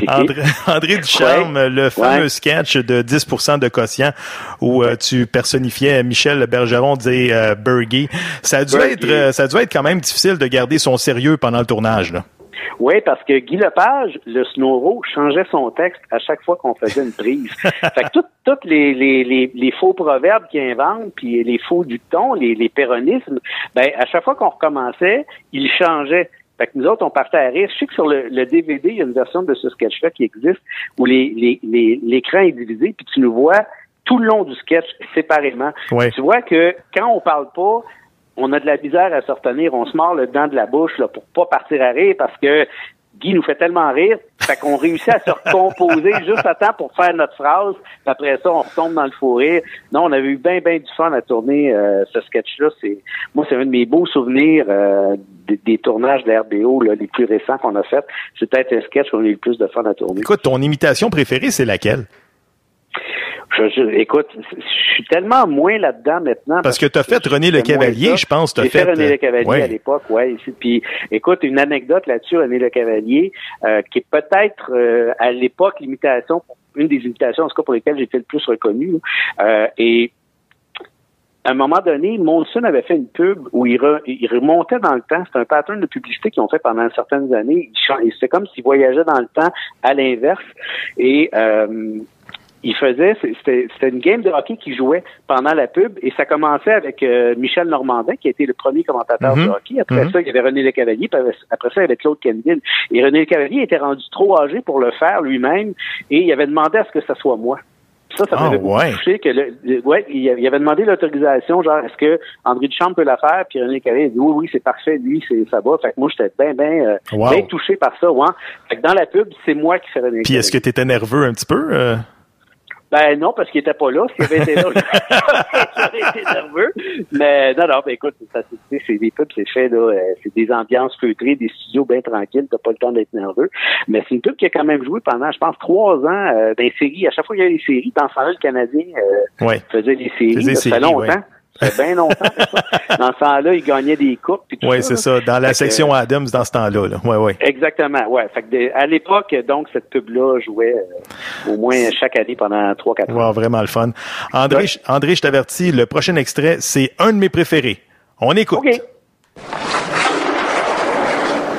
André, André Ducharme, Ouais. le fameux Ouais. sketch de 10% de quotient où euh, tu personnifiais Michel Bergeron dit euh, Bergy. Ça a dû être euh, ça a dû être quand même difficile de garder son sérieux pendant le tournage là. Oui, parce que Guy Lepage, le Snowro, changeait son texte à chaque fois qu'on faisait une prise. fait que tous toutes les, les, les, les faux proverbes qu'il invente, puis les faux dictons, les, les péronismes, ben à chaque fois qu'on recommençait, il changeait. Fait que nous autres, on partait à rire. Je sais que sur le, le DVD, il y a une version de ce sketch-là qui existe où les, les, les- l'écran est divisé, puis tu nous vois tout le long du sketch séparément. Ouais. Tu vois que quand on parle pas, on a de la misère à se retenir, on se mord le dent de la bouche là, pour pas partir à rire parce que Guy nous fait tellement rire, fait qu'on réussit à se recomposer juste à temps pour faire notre phrase. Puis après ça, on retombe dans le rire. Non, on avait eu bien, bien du fun à tourner euh, ce sketch-là. C'est moi, c'est un de mes beaux souvenirs euh, des, des tournages de RBO là, les plus récents qu'on a fait. C'est peut-être un sketch qu'on a eu le plus de fun à tourner. Écoute, ton imitation préférée c'est laquelle? Je, écoute, je suis tellement moins là-dedans maintenant. Parce que t'as fait René Le c'est moins Cavalier, je pense, J'ai fait, fait, René euh, Le Cavalier ouais. à l'époque, ouais. ici. Puis, écoute, une anecdote là-dessus, René Le Cavalier, euh, qui est peut-être euh, à l'époque l'imitation, une des imitations en tout cas pour lesquelles été le plus reconnu. Euh, et à un moment donné, Monson avait fait une pub où il, re- il remontait dans le temps. C'est un pattern de publicité qu'ils ont fait pendant certaines années. C'est comme s'il voyageait dans le temps à l'inverse. Et euh, il faisait, c'était c'était une game de hockey qu'il jouait pendant la pub et ça commençait avec euh, Michel Normandin qui a été le premier commentateur Mhm. de hockey. Après Mhm. ça, il y avait René Lecavalier, puis après- ça, il y avait Claude Kenville. Et René Lecavalier était rendu trop âgé pour le faire lui-même et il avait demandé à ce que ça soit moi. Puis Ça, ça Ah, m'avait ouais. touché que le, le- ouais, il, avait demandé l'autorisation, genre est-ce que André Duchamp peut la faire, puis René Cavalier a dit oui, oui, c'est parfait, lui, c'est ça va. Fait que moi, j'étais bien, bien, euh, Wow. bien touché par ça, ouais. Fait que dans la pub, c'est moi qui fais René Puis est-ce que tu étais nerveux un petit peu euh? Ben non, parce qu'il était pas là. S'il avait été là, j'aurais été nerveux. Mais non, non, ben écoute, ça, c'est- des pubs, c'est fait, là, euh, c'est des ambiances feutrées, des studios bien tranquilles, t'as pas le temps d'être nerveux. Mais c'est une pub qui a quand même joué pendant, je pense, trois ans euh, dans les séries. À chaque fois qu'il y a des séries, dans temps-là, le Canadien euh, Ouais. faisait des séries. Ça fait longtemps. ouais. Ça fait bien longtemps. ça. Dans ce temps-là, il gagnait des coupes. ça, c'est ça, dans la Fait que, section Adams dans ce temps-là là. Ouais, ouais. Exactement, ouais. Fait que de- à l'époque, donc, cette pub-là jouait euh, au moins chaque année pendant trois, quatre ans. Wow, vraiment le fun. André, Ouais. je- André, je t'avertis, le prochain extrait, c'est un de mes préférés. On écoute. OK.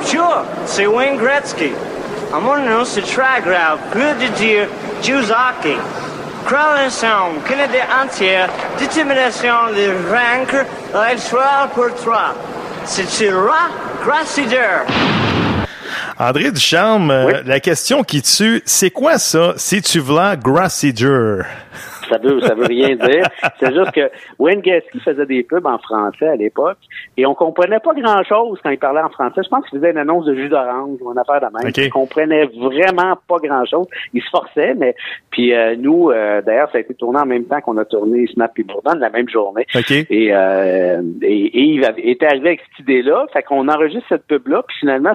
Sure, c'est Wayne Gretzky. I'm wondering si Tragrave, peu de dire Jews hockey. Sound, Canada entière, d'intimidation, de vaincre, l'histoire pour toi. C'est-tu roi, Grassider? André Ducharme, euh, Oui. la question qui tue, c'est quoi ça, si tu v'là Grassiger? Ça veut, ça veut rien dire. C'est juste que Wayne Gretzky faisait des pubs en français à l'époque et on comprenait pas grand chose quand il parlait en français. Je pense qu'il faisait une annonce de jus d'orange ou une affaire de même. OK. On comprenait vraiment pas grand chose. Il se forçait, mais puis euh, nous, euh, d'ailleurs, ça a été tourné en même temps qu'on a tourné Snap et Bourdon la même journée. Et, euh, et, et il avait- était arrivé avec cette idée-là. Fait qu'on enregistre cette pub-là, puis finalement,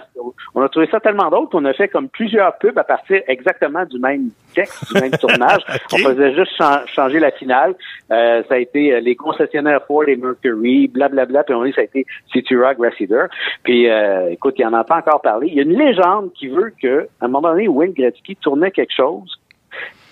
on a trouvé ça tellement drôle qu'on a fait comme plusieurs pubs à partir exactement du même texte, du même tournage. On faisait juste changer la finale. Euh, ça a été euh, les concessionnaires Ford et Mercury, blablabla, puis on dit ça a été City Rock Grasshopper. Puis euh, écoute, il en a pas encore parlé. Il y a une légende qui veut que, à un moment donné, Wayne Gretzky tournait quelque chose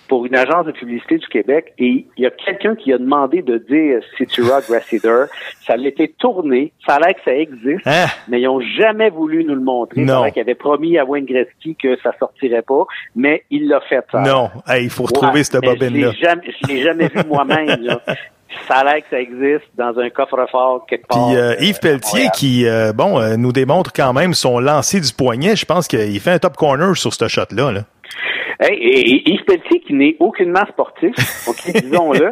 pour une agence de publicité du Québec et il y a quelqu'un qui a demandé de dire Rock Grasshopper. Ça a été tourné. Ça a l'air que ça existe, Hein? mais ils ont jamais voulu nous le montrer. Non. Ça a l'air qu'il avait promis à Wayne Gretzky que ça sortirait pas, mais il l'a fait. Ça. Non, Hey, il faut retrouver Ouais, cette bobine-là. Je l'ai jamais, je l'ai jamais vu moi-même. là. Ça a l'air que ça existe dans un coffre-fort quelque part. Puis euh, Yves Pelletier qui euh, bon euh, nous démontre quand même son lancer du poignet, je pense qu'il fait un top corner sur ce shot là. Hey, et, et Yves Pelletier qui n'est aucunement sportif, ok, disons-le.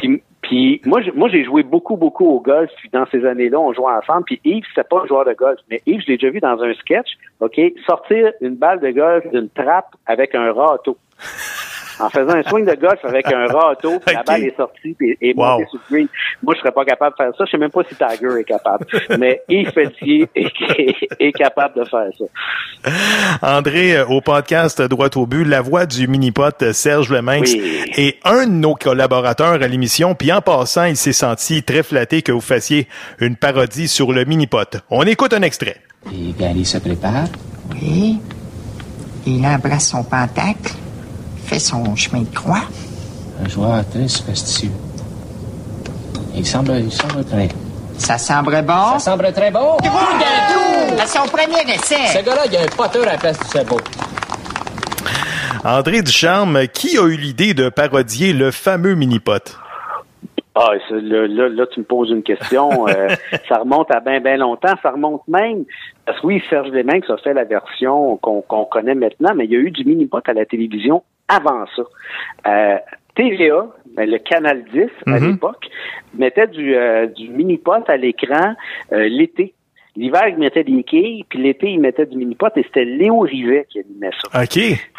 Puis, puis moi, j'ai- moi, j'ai joué beaucoup, beaucoup au golf. Puis dans ces années-là, on jouait ensemble. Puis Yves, c'était pas un joueur de golf, mais Yves, je l'ai déjà vu dans un sketch, ok, sortir une balle de golf d'une trappe avec un râteau. En faisant un swing de golf avec un râteau, puis la balle est sortie et, et Wow. montée sur le green. Moi, je serais pas capable de faire ça. Je sais même pas si Tiger est capable. Mais Yves Pelletier est, est capable de faire ça. André euh, au podcast Droit au but, la voix du mini-pot euh, Serge Leminx Oui. est un de nos collaborateurs à l'émission. Puis en passant, il s'est senti très flatté que vous fassiez une parodie sur le mini-pot. On écoute un extrait. Et Gary se prépare. Oui. Il embrasse son pentacle, fait son chemin de croix. Un joueur très superstitieux. Il semble, il semble prêt. Ça semble bon. Ça semble très bon. À son premier essai. Ce gars-là, il a un poteur à la place du sabot. André Ducharme, qui a eu l'idée de parodier le fameux mini-pot? Ah, là, là, tu me poses une question. euh, ça remonte à bien, bien longtemps. Ça remonte même. Parce que oui, Serge Leminx a fait la version qu'on connaît maintenant, mais il y a eu du mini-pot à la télévision avant ça. Euh, TVA, ben, le Canal 10 à Mhm. l'époque, mettait du, euh, du mini-pot à l'écran euh, l'été. L'hiver, il mettait des quilles, puis l'été, il mettait du mini-pot, et c'était Léo Rivet qui animait ça. OK.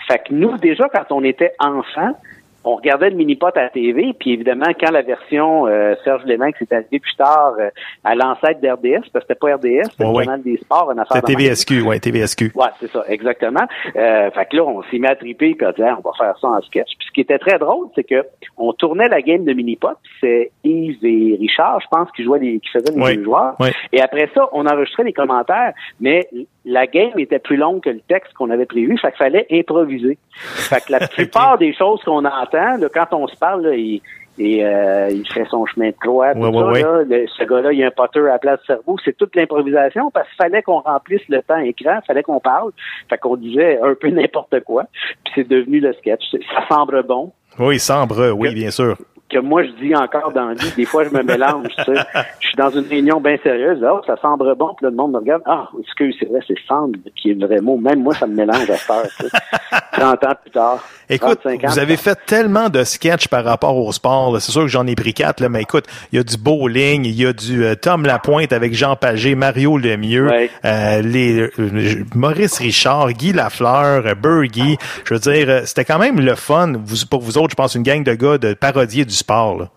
Fait que nous, déjà, quand on était enfants, on regardait le mini-pot à la TV, puis évidemment, quand la version euh, Serge Leminx est arrivée plus tard euh, à l'ancêtre d'RDS, parce que c'était pas RDS, c'était Ouais, le canal des sports, une affaire même. TVSQ, ouais, TVSQ. Ouais, c'est ça, exactement. Euh, fait que là, on s'est mis à triper puis on a dit, Ah, on va faire ça en sketch. Puis ce qui était très drôle, c'est que on tournait la game de mini-pot, puis c'est Yves et Richard, je pense, qui jouaient les, qui faisaient les Ouais. deux joueurs. Ouais. Et après ça, on enregistrait les commentaires, mais la game était plus longue que le texte qu'on avait prévu, fait qu'il fallait improviser. Fait que la plupart des choses qu'on entend, là, quand on se parle, là, il, et, euh, il fait son chemin de croix, tout Ouais, ça, ouais, ouais. là, le- ce gars-là, il y a un potter à la place du cerveau. C'est toute l'improvisation parce qu'il fallait qu'on remplisse le temps écran, fallait qu'on parle. Fait qu'on disait un peu n'importe quoi. Puis c'est devenu le sketch. Ça semble bon. Oui, Sambre, oui, bien sûr. Que moi, je dis encore dans vie, des fois, je me mélange, tu sais. Je suis dans une réunion bien sérieuse. Oh, ça semble bon. Puis là, le monde me regarde. Ah, excuse, c'est vrai, c'est semble qui est le vrai mot. Même moi, ça me mélange à faire, tu sais. 30 ans plus tard. Écoute, 35 ans vous avez fait tellement de sketchs par rapport au sport. là. C'est sûr que j'en ai pris quatre, là, mais écoute, il y a du bowling, il y a du euh, Tom Lapointe avec Jean Pagé, Mario Lemieux, euh, les euh, Maurice Richard, Guy Lafleur, Bergy. Je veux dire, c'était quand même le fun. Vous, pour vous autres, je pense une gang de gars de parodier du sport. Là.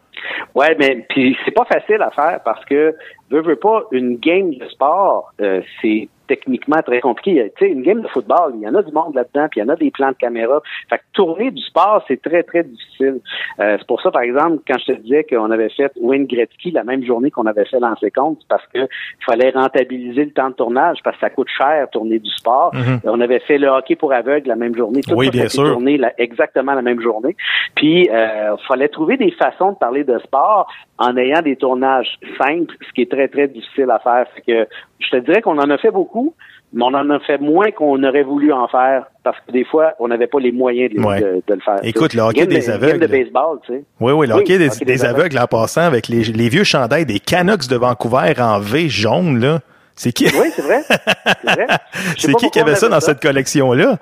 Ouais, mais puis c'est pas facile à faire parce que veux, veux pas une game de sport, euh, c'est techniquement très compliqué. Tu sais, une game de football, il y en a du monde là-dedans, puis il y en a des plans de caméra. Fait que tourner du sport, c'est très, très difficile. Euh, c'est pour ça, par exemple, quand je te disais qu'on avait fait Wayne Gretzky la même journée qu'on avait fait lancer compte, parce que il fallait rentabiliser le temps de tournage, parce que ça coûte cher tourner du sport. Mhm. On avait fait le hockey pour aveugles la même journée. Tout Oui, ça, bien ça sûr. tourné la- exactement la même journée. Puis, euh, fallait trouver des façons de parler de sport en ayant des tournages simples, ce qui est très, très difficile à faire. Fait que je te dirais qu'on en a fait beaucoup, mais on en a fait moins qu'on aurait voulu en faire parce que des fois, on n'avait pas les moyens de, Ouais. de- de le faire. Écoute, le hockey Game des aveugles. de baseball, tu sais. Oui, oui, le hockey des, hockey des aveugles en passant avec les, les vieux chandails des Canucks de Vancouver en V jaune, là. C'est qui? Oui, c'est vrai. C'est qui qui avait ça dans cette collection-là?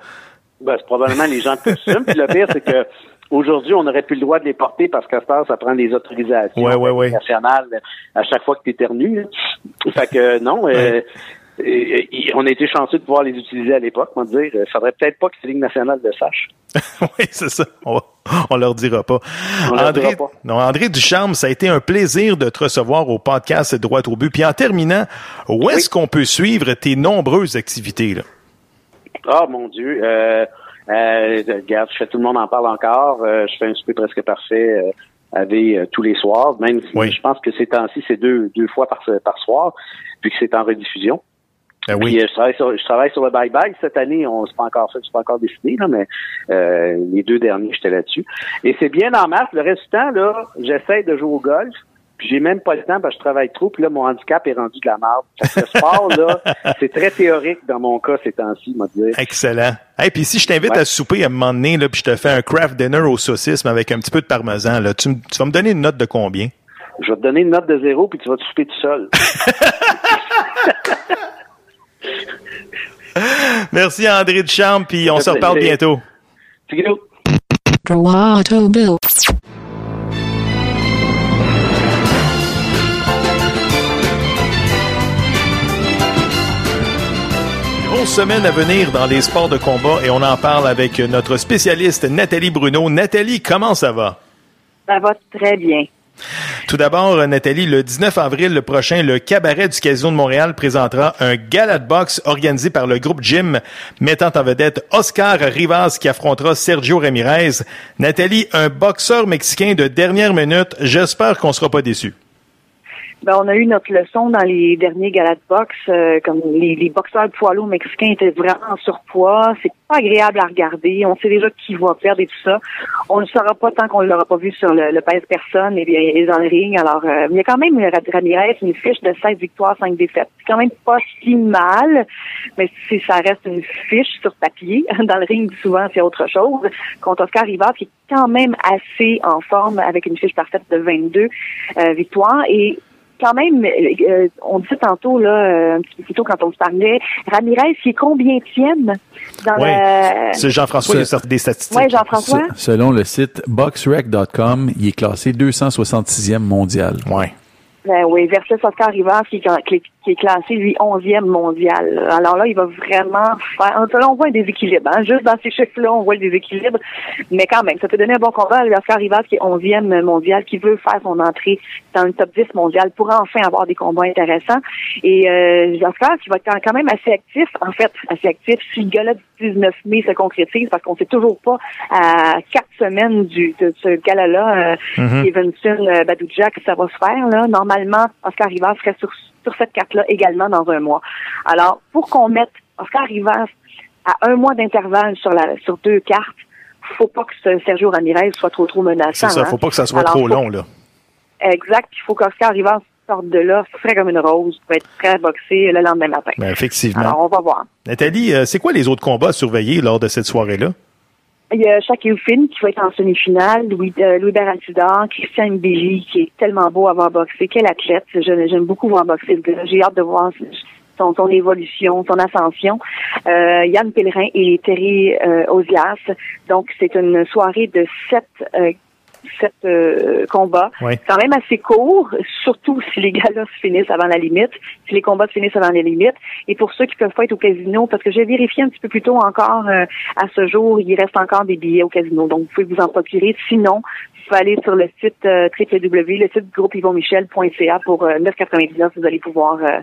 Ben, c'est probablement les gens de costume. Puis le pire, c'est que Aujourd'hui, on n'aurait plus le droit de les porter parce qu'à ce temps, ça prend des autorisations Ouais, ouais, ouais. nationales à chaque fois que tu éternues. Fait que non, euh, euh, on a été chanceux de pouvoir les utiliser à l'époque, on va dire. Il faudrait peut-être pas que la Ligue nationale le sache. oui, c'est ça. On, leur dira pas. On leur André, dira pas. Non, André Ducharme, ça a été un plaisir de te recevoir au podcast Droit au but. Puis en terminant, où est-ce qu'on peut suivre tes nombreuses activités? Ah mon Dieu. Euh, euh, regarde, je fais tout le monde en parle encore. Euh, je fais un souper presque parfait euh, avec euh, tous les soirs. Même si je pense que ces temps-ci, c'est deux, deux fois par, par soir, puis que c'est en rediffusion. Puis, euh, je travaille sur je travaille sur le bye bye cette année. On c'est pas encore fait, pas encore décidé là, mais euh, les deux derniers j'étais là-dessus. Et c'est bien en masse. Le reste du temps là, j'essaie de jouer au golf. Puis j'ai même pas le temps parce que je travaille trop. Puis là, mon handicap est rendu de la merde. Fait que Le sport là, c'est très théorique dans mon cas ces temps-ci, moi dire. Excellent. Et puis si je t'invite Ouais. à souper à un moment donné, là, puis je te fais un craft dinner au saucisme avec un petit peu de parmesan, là, tu, vas me donner une note de combien? Je vais te donner une note de zéro puis tu vas te souper tout seul. Merci André Ducharme, puis on se reparle bientôt. Grosse semaine à venir dans les sports de combat et on en parle avec notre spécialiste Nathalie Bruno. Nathalie, comment ça va? Ça va très bien. Tout d'abord, Nathalie, le 19 avril le prochain, le cabaret du Casino de Montréal présentera un gala de boxe organisé par le groupe Jim, mettant en vedette Oscar Rivas qui affrontera Sergio Ramirez. Nathalie, un boxeur mexicain de dernière minute. J'espère qu'on sera pas déçus. Ben, on a eu notre leçon dans les derniers galas de boxe. euh, comme les, les boxeurs poids lourds mexicains étaient vraiment en surpoids. C'est pas agréable à regarder. On sait déjà qui va perdre et tout ça. On ne saura pas tant qu'on ne l'aura pas vu sur le, le pèse personne et il est dans le ring. Alors, euh, il y a quand même Ra- Ramirez une fiche de 16 victoires, 5 défaites. C'est quand même pas si mal, mais si ça reste une fiche sur papier. Dans le ring, souvent, c'est autre chose. Contre Oscar Rivas, qui est quand même assez en forme avec une fiche parfaite de 22 euh, victoires. Et quand même, euh, on disait tantôt, là, euh, un petit peu plus tôt quand on se parlait, Ramirez, il est combien tienne dans Oui. la... C'est Jean-François qui a sorti des statistiques. Ouais, Jean-François. Se- Selon le site boxrec.com, il est classé 266e mondial. Ouais. Ben oui, versus Oscar Rivas qui, qui est- classé, lui, 11e mondial. Alors là, il va vraiment faire... On voit un déséquilibre. Hein? Juste dans ces chiffres-là, on voit le déséquilibre. Mais quand même, ça peut donner un bon combat à Oscar Rivas qui est 11e mondial, qui veut faire son entrée dans le top 10 mondial pour enfin avoir des combats intéressants. Et euh, Oscar qui va être quand même assez actif, en fait, assez actif si le du 19 mai se concrétise, parce qu'on sait toujours pas à quatre semaines du, de ce gala-là, euh, Mhm. Stevenson, euh, ça va se faire. Là. Normalement, Oscar Rivas serait sur, sur cette carte-là également dans un mois. Alors, pour qu'on mette Oscar Rivas à un mois d'intervalle sur, la, sur deux cartes, faut pas que ce Sergio Ramirez soit trop trop menaçant. C'est ça, hein. faut pas que ça soit Alors, trop long, là. Exact. Il faut qu'Oscar Rivas sorte de là, frais comme une rose, pour être prêt à boxer le lendemain matin. Ben, effectivement. Alors, on va voir. Nathalie, euh, c'est quoi les autres combats à surveiller lors de cette soirée-là? Il y a Shaquille Finn qui va être en semi-finale, Louis, euh, Louis Berantidor, Christian Mbili qui est tellement beau à voir boxer. Quel athlète. J'aime beaucoup voir boxer. J'ai hâte de voir son, son évolution, son ascension. Euh, Yann Pellerin et Terry euh, Ozias. Donc, c'est une soirée de sept, euh, sept euh, combats. Oui. Quand même assez court, surtout si les galas se finissent avant la limite, si les combats se finissent avant la limite. Et pour ceux qui peuvent pas être au casino, parce que j'ai vérifié un petit peu plus tôt encore euh, à ce jour, il reste encore des billets au casino. Donc, vous pouvez vous en procurer. Sinon, pouvez aller sur le site euh, www, le site groupeyvonmichel.ca pour euh, 9,99. Vous allez pouvoir euh,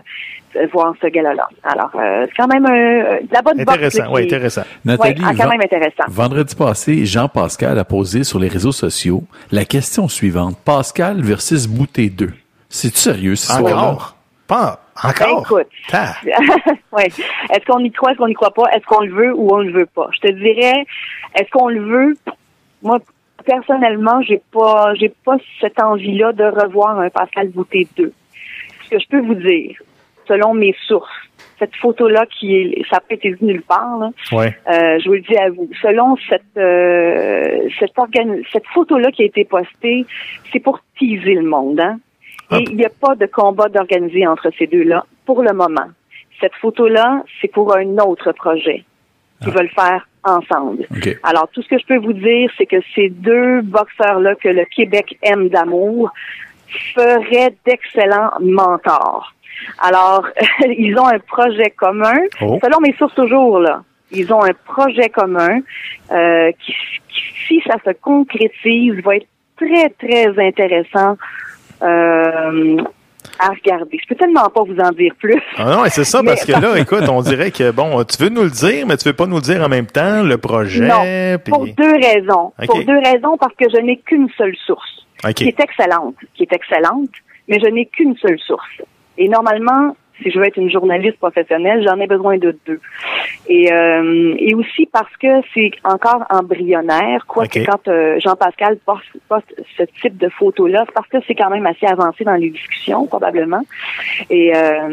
euh, voir ce gala-là. Alors, euh, c'est quand même euh, de la bonne boxe, Intéressant, là, qui- intéressant. Nathalie, Ouais, ah, quand même intéressant. Vendredi passé, Jean Pascal a posé sur les réseaux sociaux la question suivante. Pascal versus Boutet 2. C'est-tu sérieux, ce soir-là? Encore? Pas encore? Écoute. ouais. Est-ce qu'on y croit, est-ce qu'on y croit pas? Est-ce qu'on le veut ou on le veut pas? Je te dirais, est-ce qu'on le veut? Moi, personnellement, j'ai pas, j'ai pas cette envie-là de revoir un Pascal Boutet 2. Ce que je peux vous dire, selon mes sources, cette photo-là qui est, ça été vu nulle part, là, Ouais. euh, je vous le dis à vous. Selon cette euh, cette, organ- cette photo-là qui a été postée, c'est pour teaser le monde. Hein? Et il n'y a pas de combat d'organiser entre ces deux-là pour le moment. Cette photo-là, c'est pour un autre projet qu'ils veulent faire ensemble. Alors, tout ce que je peux vous dire, c'est que ces deux boxeurs-là que le Québec aime d'amour feraient d'excellents mentors. Alors, ils ont un projet commun. Oh. Selon mes sources toujours, là, ils ont un projet commun euh, qui, qui, si ça se concrétise, va être très, très intéressant euh, à regarder. Je peux tellement pas vous en dire plus. Ah non, c'est ça, Mais- parce que là, écoute, on dirait que, bon, tu veux nous le dire, mais tu veux pas nous le dire en même temps, le projet. Non, puis- pour deux raisons. Pour deux raisons, parce que je n'ai qu'une seule source, OK. qui est excellente, qui est excellente, mais je n'ai qu'une seule source. Et normalement, si je veux être une journaliste professionnelle, j'en ai besoin de deux. Et, euh, et aussi parce que c'est encore embryonnaire, quoique OK. quand euh, Jean-Pascal poste, poste ce type de photo-là, c'est parce que c'est quand même assez avancé dans les discussions, probablement. Et euh,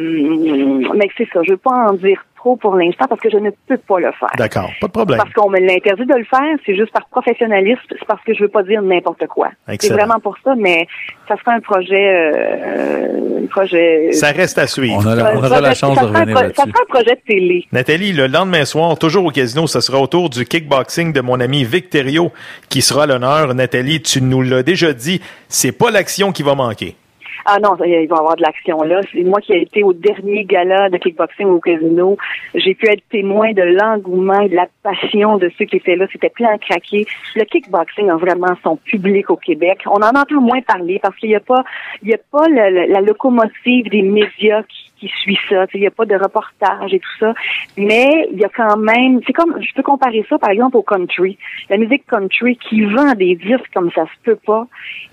mais c'est ça, je veux pas en dire trop pour l'instant parce que je ne peux pas le faire. D'accord, pas de problème. Parce qu'on me l'interdit de le faire, c'est juste par professionnalisme, c'est parce que je veux pas dire n'importe quoi. C'est vraiment pour ça, mais ça sera un projet, euh, un projet. Ça reste à suivre. On, a la- on aura Ça la chance ça de revenir là-dessus. Ça sera un projet de télé. Nathalie, le lendemain soir, toujours au casino, ce sera au tour du kickboxing de mon ami Victorio qui sera à l'honneur. Nathalie, tu nous l'as déjà dit, c'est pas l'action qui va manquer. Ah non, il va y avoir de l'action là. C'est moi qui ai été au dernier gala de kickboxing au casino. J'ai pu être témoin de l'engouement et de la passion de ceux qui étaient là. C'était plein à craquer. Le kickboxing a vraiment son public au Québec. On en entend moins parler parce qu'il n'y a pas, il y a pas le- la locomotive des médias qui, qui suit ça. Il n'y a pas de reportage et tout ça. Mais il y a quand même, c'est comme, je peux comparer ça par exemple au country. La musique country qui vend des disques comme ça se peut pas.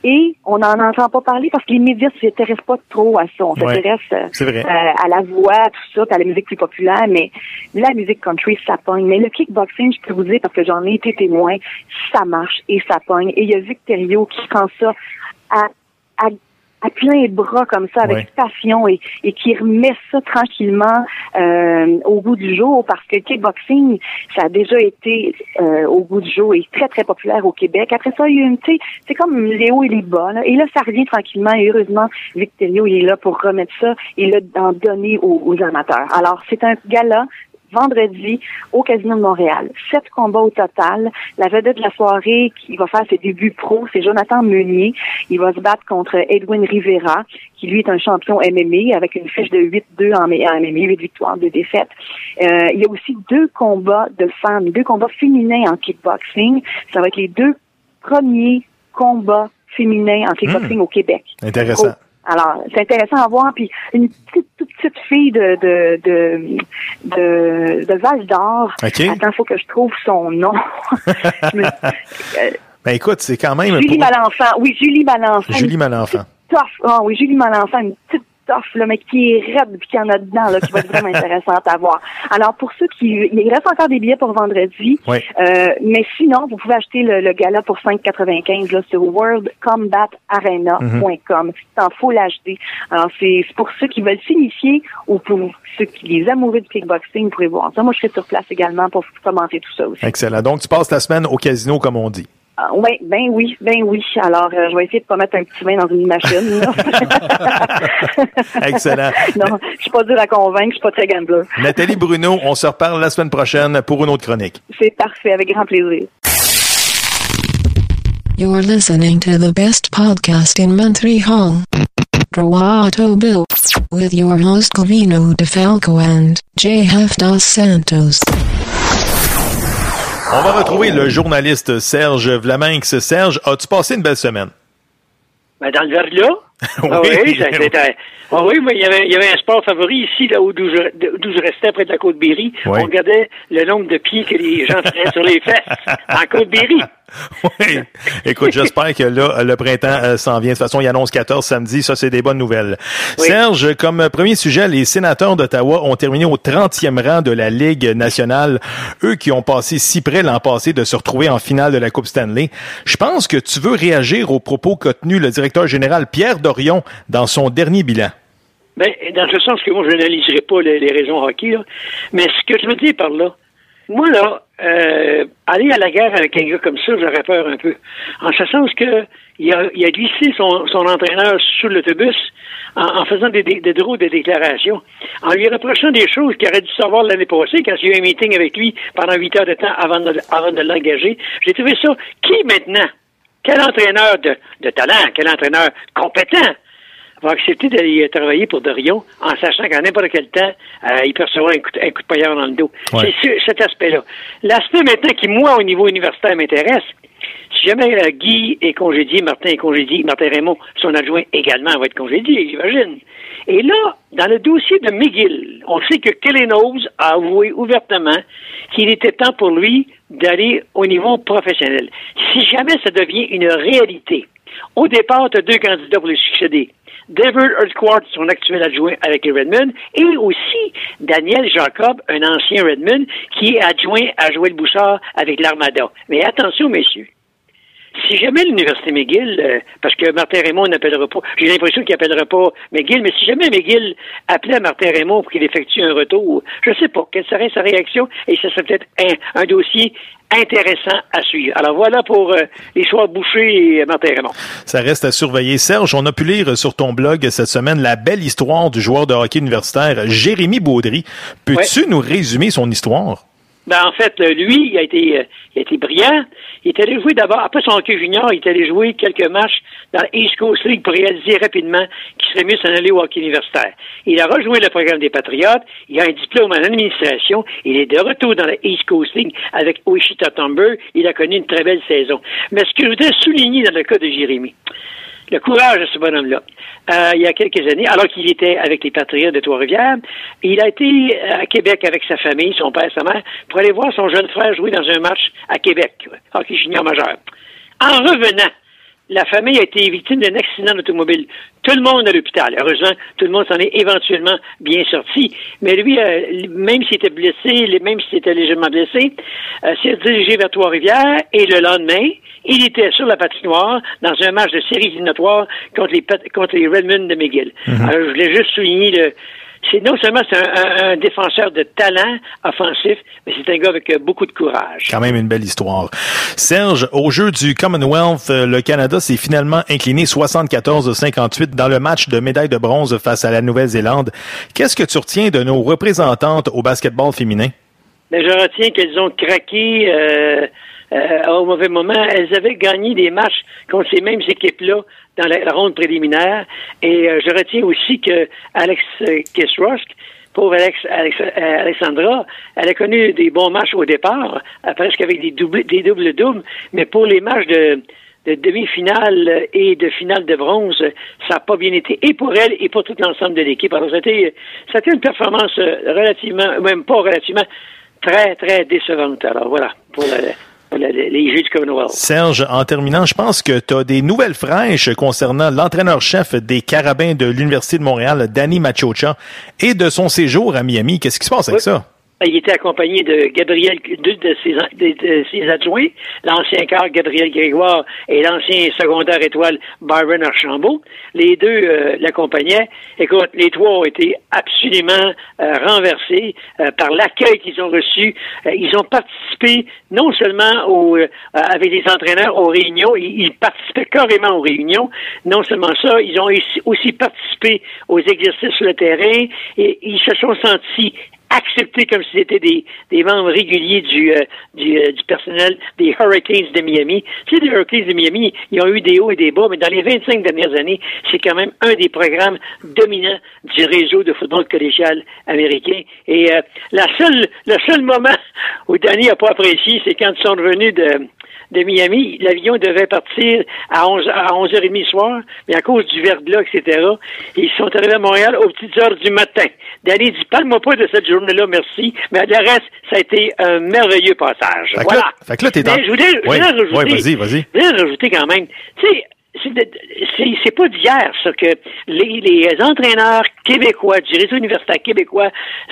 Et on n'en entend pas parler parce que les médias ne s'intéressent pas trop à ça. On s'intéresse euh, euh, à la voix, tout ça, puis à la musique plus populaire, mais la musique country, ça pogne. Mais le kickboxing, je peux vous dire, parce que j'en ai été témoin, ça marche et ça pogne. Et il y a Victorio qui prend ça à, à, à plein bras comme ça, avec Ouais. passion, et, et qui remet ça tranquillement euh, au goût du jour, parce que le kickboxing, ça a déjà été euh, au goût du jour et très, très populaire au Québec. Après ça, il y a une, c'est comme les hauts et les bas. Là. Et là, ça revient tranquillement. Et heureusement, Victorio, il est là pour remettre ça et là, d'en donner aux, aux amateurs. Alors, c'est un gala vendredi au Casino de Montréal. Sept combats au total. La vedette de la soirée qui va faire ses débuts pro, c'est Jonathan Meunier. Il va se battre contre Edwin Rivera, qui lui est un champion MMA avec une fiche de 8-2 en, MMA, 8 victoires, 2 défaites. Euh, il y a aussi deux combats de femmes, deux combats féminins en kickboxing. Ça va être les deux premiers combats féminins en kickboxing au Québec. Intéressant. Alors, c'est intéressant à voir. Puis une petite, toute petite fille de de de de, de Val d'Or. OK. Attends, faut que je trouve son nom. Me- Ben écoute, c'est quand même... Julie pour- Malenfant. Oui, Julie Malenfant. Julie Malenfant. Ah oui, Julie Malenfant, une petite là, mais qui est raide puis qui en a dedans, là, qui va être vraiment intéressante à voir. Alors, pour ceux qui... Il reste encore des billets pour vendredi. Oui. Euh, mais sinon, vous pouvez acheter le, le gala pour 5,95 là, sur worldcombatarena.com. C'est en full HD. Alors, c'est pour ceux qui veulent s'initier ou pour ceux qui les amoureux du kickboxing, vous pourrez voir ça. Moi, je serai sur place également pour commenter tout ça aussi. Excellent. Donc, tu passes ta semaine au casino, comme on dit. Ah, ouais, ben oui, ben oui. Alors, euh, je vais essayer de pas mettre un petit vin dans une machine. Excellent. non, je suis pas dure à convaincre, je suis pas très gambler. Nathalie Bruno, on se reparle la semaine prochaine pour une autre chronique. C'est parfait, avec grand plaisir. You're listening to the best podcast in Montreal. Droito Bill. With your host Covino DeFalco and Jeff Dos Santos. On va retrouver le journaliste Serge Vlaminx. Serge, as-tu passé une belle semaine? Ben, dans le verglas? Oui. Ah oui, ça, c'était- ah oui, mais il y avait, il y avait un sport favori ici, là où d'où je, d'où je restais, près de la Côte-Berry. Oui. On regardait le nombre de pieds que les gens traînaient sur les fesses en Côte-Berry. Oui. Écoute, j'espère que là, le printemps euh, s'en vient. De toute façon, il annonce 14 samedi. Ça, c'est des bonnes nouvelles. Serge, comme premier sujet, les sénateurs d'Ottawa ont terminé au 30e rang de la Ligue nationale. Eux qui ont passé si près l'an passé de se retrouver en finale de la Coupe Stanley. Je pense que tu veux réagir aux propos qu'a tenu le directeur général Pierre Dorion dans son dernier bilan. Ben, dans ce sens que moi, je n'analyserai pas les, les raisons hockey, là. mais ce que je veux dire par là, moi, là, euh, aller à la guerre avec un gars comme ça, j'aurais peur un peu. En ce sens que il a, a glissé son, son entraîneur sous l'autobus en, en faisant des, des, des drôles de déclarations, en lui reprochant des choses qu'il aurait dû savoir l'année passée quand a eu un meeting avec lui pendant huit heures de temps avant de, l'engager. J'ai trouvé ça. Qui maintenant? Quel entraîneur de talent? Quel entraîneur compétent? Va accepter d'aller travailler pour Dorion en sachant qu'à n'importe quel temps, euh, il peut recevoir un coup, un coup de paillard dans le dos. Ouais. C'est cet aspect-là. L'aspect maintenant qui, moi, au niveau universitaire, m'intéresse, si jamais euh, Guy est congédié, Martin est congédié, Martin Raymond, son adjoint également, va être congédié, j'imagine. Et là, dans le dossier de McGill, on sait que Kelly Knowles a avoué ouvertement qu'il était temps pour lui d'aller au niveau professionnel. Si jamais ça devient une réalité, au départ, tu as deux candidats pour le succéder. David Urquhart, son actuel adjoint avec les Redmond, et aussi Daniel Jacob, un ancien Redmond, qui est adjoint à Joël Bouchard avec l'Armada. Mais attention, messieurs. Si jamais l'Université McGill, euh, parce que Martin Raymond n'appellera pas, j'ai l'impression qu'il n'appellera pas McGill, mais si jamais McGill appelait Martin Raymond pour qu'il effectue un retour, je ne sais pas quelle serait sa réaction, et ça serait peut-être un, un dossier intéressant à suivre. Alors voilà pour euh, l'histoire Boucher et Martin Raymond. Ça reste à surveiller. Serge, on a pu lire sur ton blog cette semaine la belle histoire du joueur de hockey universitaire Jérémy Baudry. Peux-tu nous résumer son histoire? Ben, en fait, lui, il a été, euh, il a été brillant. Il est allé jouer d'abord, après son hockey junior, il est allé jouer quelques matchs dans la East Coast League pour réaliser rapidement qu'il serait mieux s'en aller au hockey universitaire. Il a rejoint le programme des Patriotes. Il a un diplôme en administration. Il est de retour dans la East Coast League avec Wichita Timber. Il a connu une très belle saison. Mais ce que je voudrais souligner dans le cas de Jérémy, le courage de ce bonhomme-là. Euh, il y a quelques années, alors qu'il était avec les Patriotes de Trois-Rivières, il a été à Québec avec sa famille, son père, sa mère, pour aller voir son jeune frère jouer dans un match à Québec, hockey junior majeur. En revenant, la famille a été victime d'un accident d'automobile. Tout le monde à l'hôpital. Heureusement, tout le monde s'en est éventuellement bien sorti. Mais lui, euh, même s'il était blessé, même s'il était légèrement blessé, euh, s'est dirigé vers Trois-Rivières et le lendemain, il était sur la patinoire dans un match de série éliminatoire contre les, contre les Redmond de McGill. Mhm. Alors, je voulais juste souligner le, c'est non seulement c'est un, un- un défenseur de talent offensif, mais c'est un gars avec euh, beaucoup de courage. Quand même une belle histoire. Serge, au jeu du Commonwealth, euh, le Canada s'est finalement incliné 74-58 dans le match de médaille de bronze face à la Nouvelle-Zélande. Qu'est-ce que tu retiens de nos représentantes au basketball féminin? Mais je retiens qu'elles ont craqué euh, euh, au mauvais moment. Elles avaient gagné des matchs contre ces mêmes équipes-là dans la, ronde préliminaire. Et euh, je retiens aussi que Alex euh, Kisrusk, pauvre Alex, euh, Alexandra, elle a connu des bons matchs au départ, euh, presque avec des doubles des doubles doubles, mais pour les matchs de de demi-finale et de finale de bronze, ça n'a pas bien été, et pour elle et pour tout l'ensemble de l'équipe. Alors, c'était, c'était une performance relativement, même pas relativement, très, très décevante. Alors, voilà, pour la- les Jeux du Commonwealth. Serge, en terminant, je pense que tu as des nouvelles fraîches concernant l'entraîneur-chef des Carabins de l'Université de Montréal, Danny Machocha, et de son séjour à Miami. Qu'est-ce qui se passe avec ça? Il était accompagné de Gabriel, deux de ses, de, ses adjoints, l'ancien quart Gabriel Grégoire et l'ancien secondaire étoile Byron Archambault. Les deux euh, l'accompagnaient. Écoute, les trois ont été absolument euh, renversés euh, par l'accueil qu'ils ont reçu. Euh, ils ont participé non seulement au, euh, avec les entraîneurs aux réunions, ils, ils participaient carrément aux réunions. Non seulement ça, ils ont aussi participé aux exercices sur le terrain et ils se sont sentis acceptés comme si c'était des, des membres réguliers du, euh, du, euh, du personnel des Hurricanes de Miami. Tu sais, les Hurricanes de Miami, ils ont eu des hauts et des bas, mais dans les 25 dernières années, c'est quand même un des programmes dominants du réseau de football collégial américain. Et euh, la seule, le seul moment où Danny n'a pas apprécié, c'est quand ils sont revenus de de Miami, l'avion devait partir à 11, à 11h30 le soir, mais à cause du verglas, etc., ils sont arrivés à Montréal aux petites heures du matin. Danny dit, parle-moi pas de cette journée-là, merci, mais le reste, ça a été un merveilleux passage. Fait que voilà. là- fait que là, t'es dans- Mais je voulais, je Oui, voulais rajouter, oui, vas-y, vas-y. je voulais rajouter quand même, tu sais, c'est pas d'hier, ça, que les, entraîneurs québécois, du réseau universitaire québécois,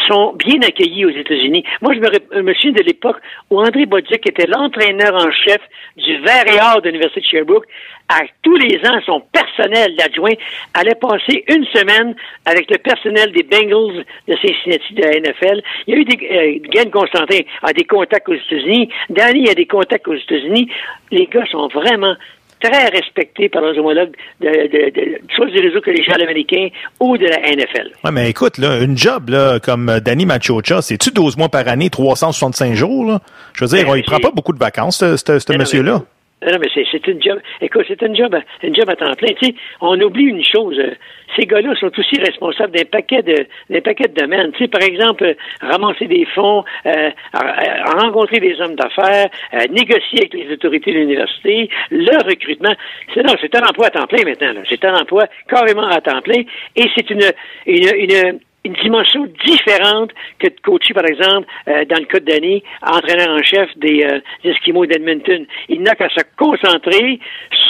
sont bien accueillis aux États-Unis. Moi, je me, souviens de l'époque où André Bodzik était l'entraîneur en chef du Vert et Or de l'Université de Sherbrooke. À tous les ans, son personnel d'adjoint allait passer une semaine avec le personnel des Bengals de Cincinnati de la NFL. Il y a eu des, euh, Constantin a des contacts aux États-Unis. Danny a des contacts aux États-Unis. Les gars sont vraiment très respectés par leurs homologues de, de, de, soit du réseau collégial américain ou de la NFL. Ouais, mais écoute, là, une job là, comme euh, Danny Machocha, c'est-tu 12 mois par année, 365 jours? Là? Je veux dire, Ben, il prend pas beaucoup de vacances, ce, monsieur-là. Non, mais c'est, une job. Écoute, c'est une job, une job à temps plein. Tu on oublie une chose. euh, Ces gars-là sont aussi responsables d'un paquet de, d'un paquet de domaines. Tu par exemple, euh, ramasser des fonds, euh, à rencontrer des hommes d'affaires, euh, négocier avec les autorités de l'université, le recrutement. C'est, non, c'est un emploi à temps plein maintenant. C'est un emploi carrément à temps plein. Et c'est une, une, une, une dimension différente que de coacher, par exemple, euh, dans le cas de Danny, entraîneur en chef des euh, Esquimaux d'Edmonton. Il n'a qu'à se concentrer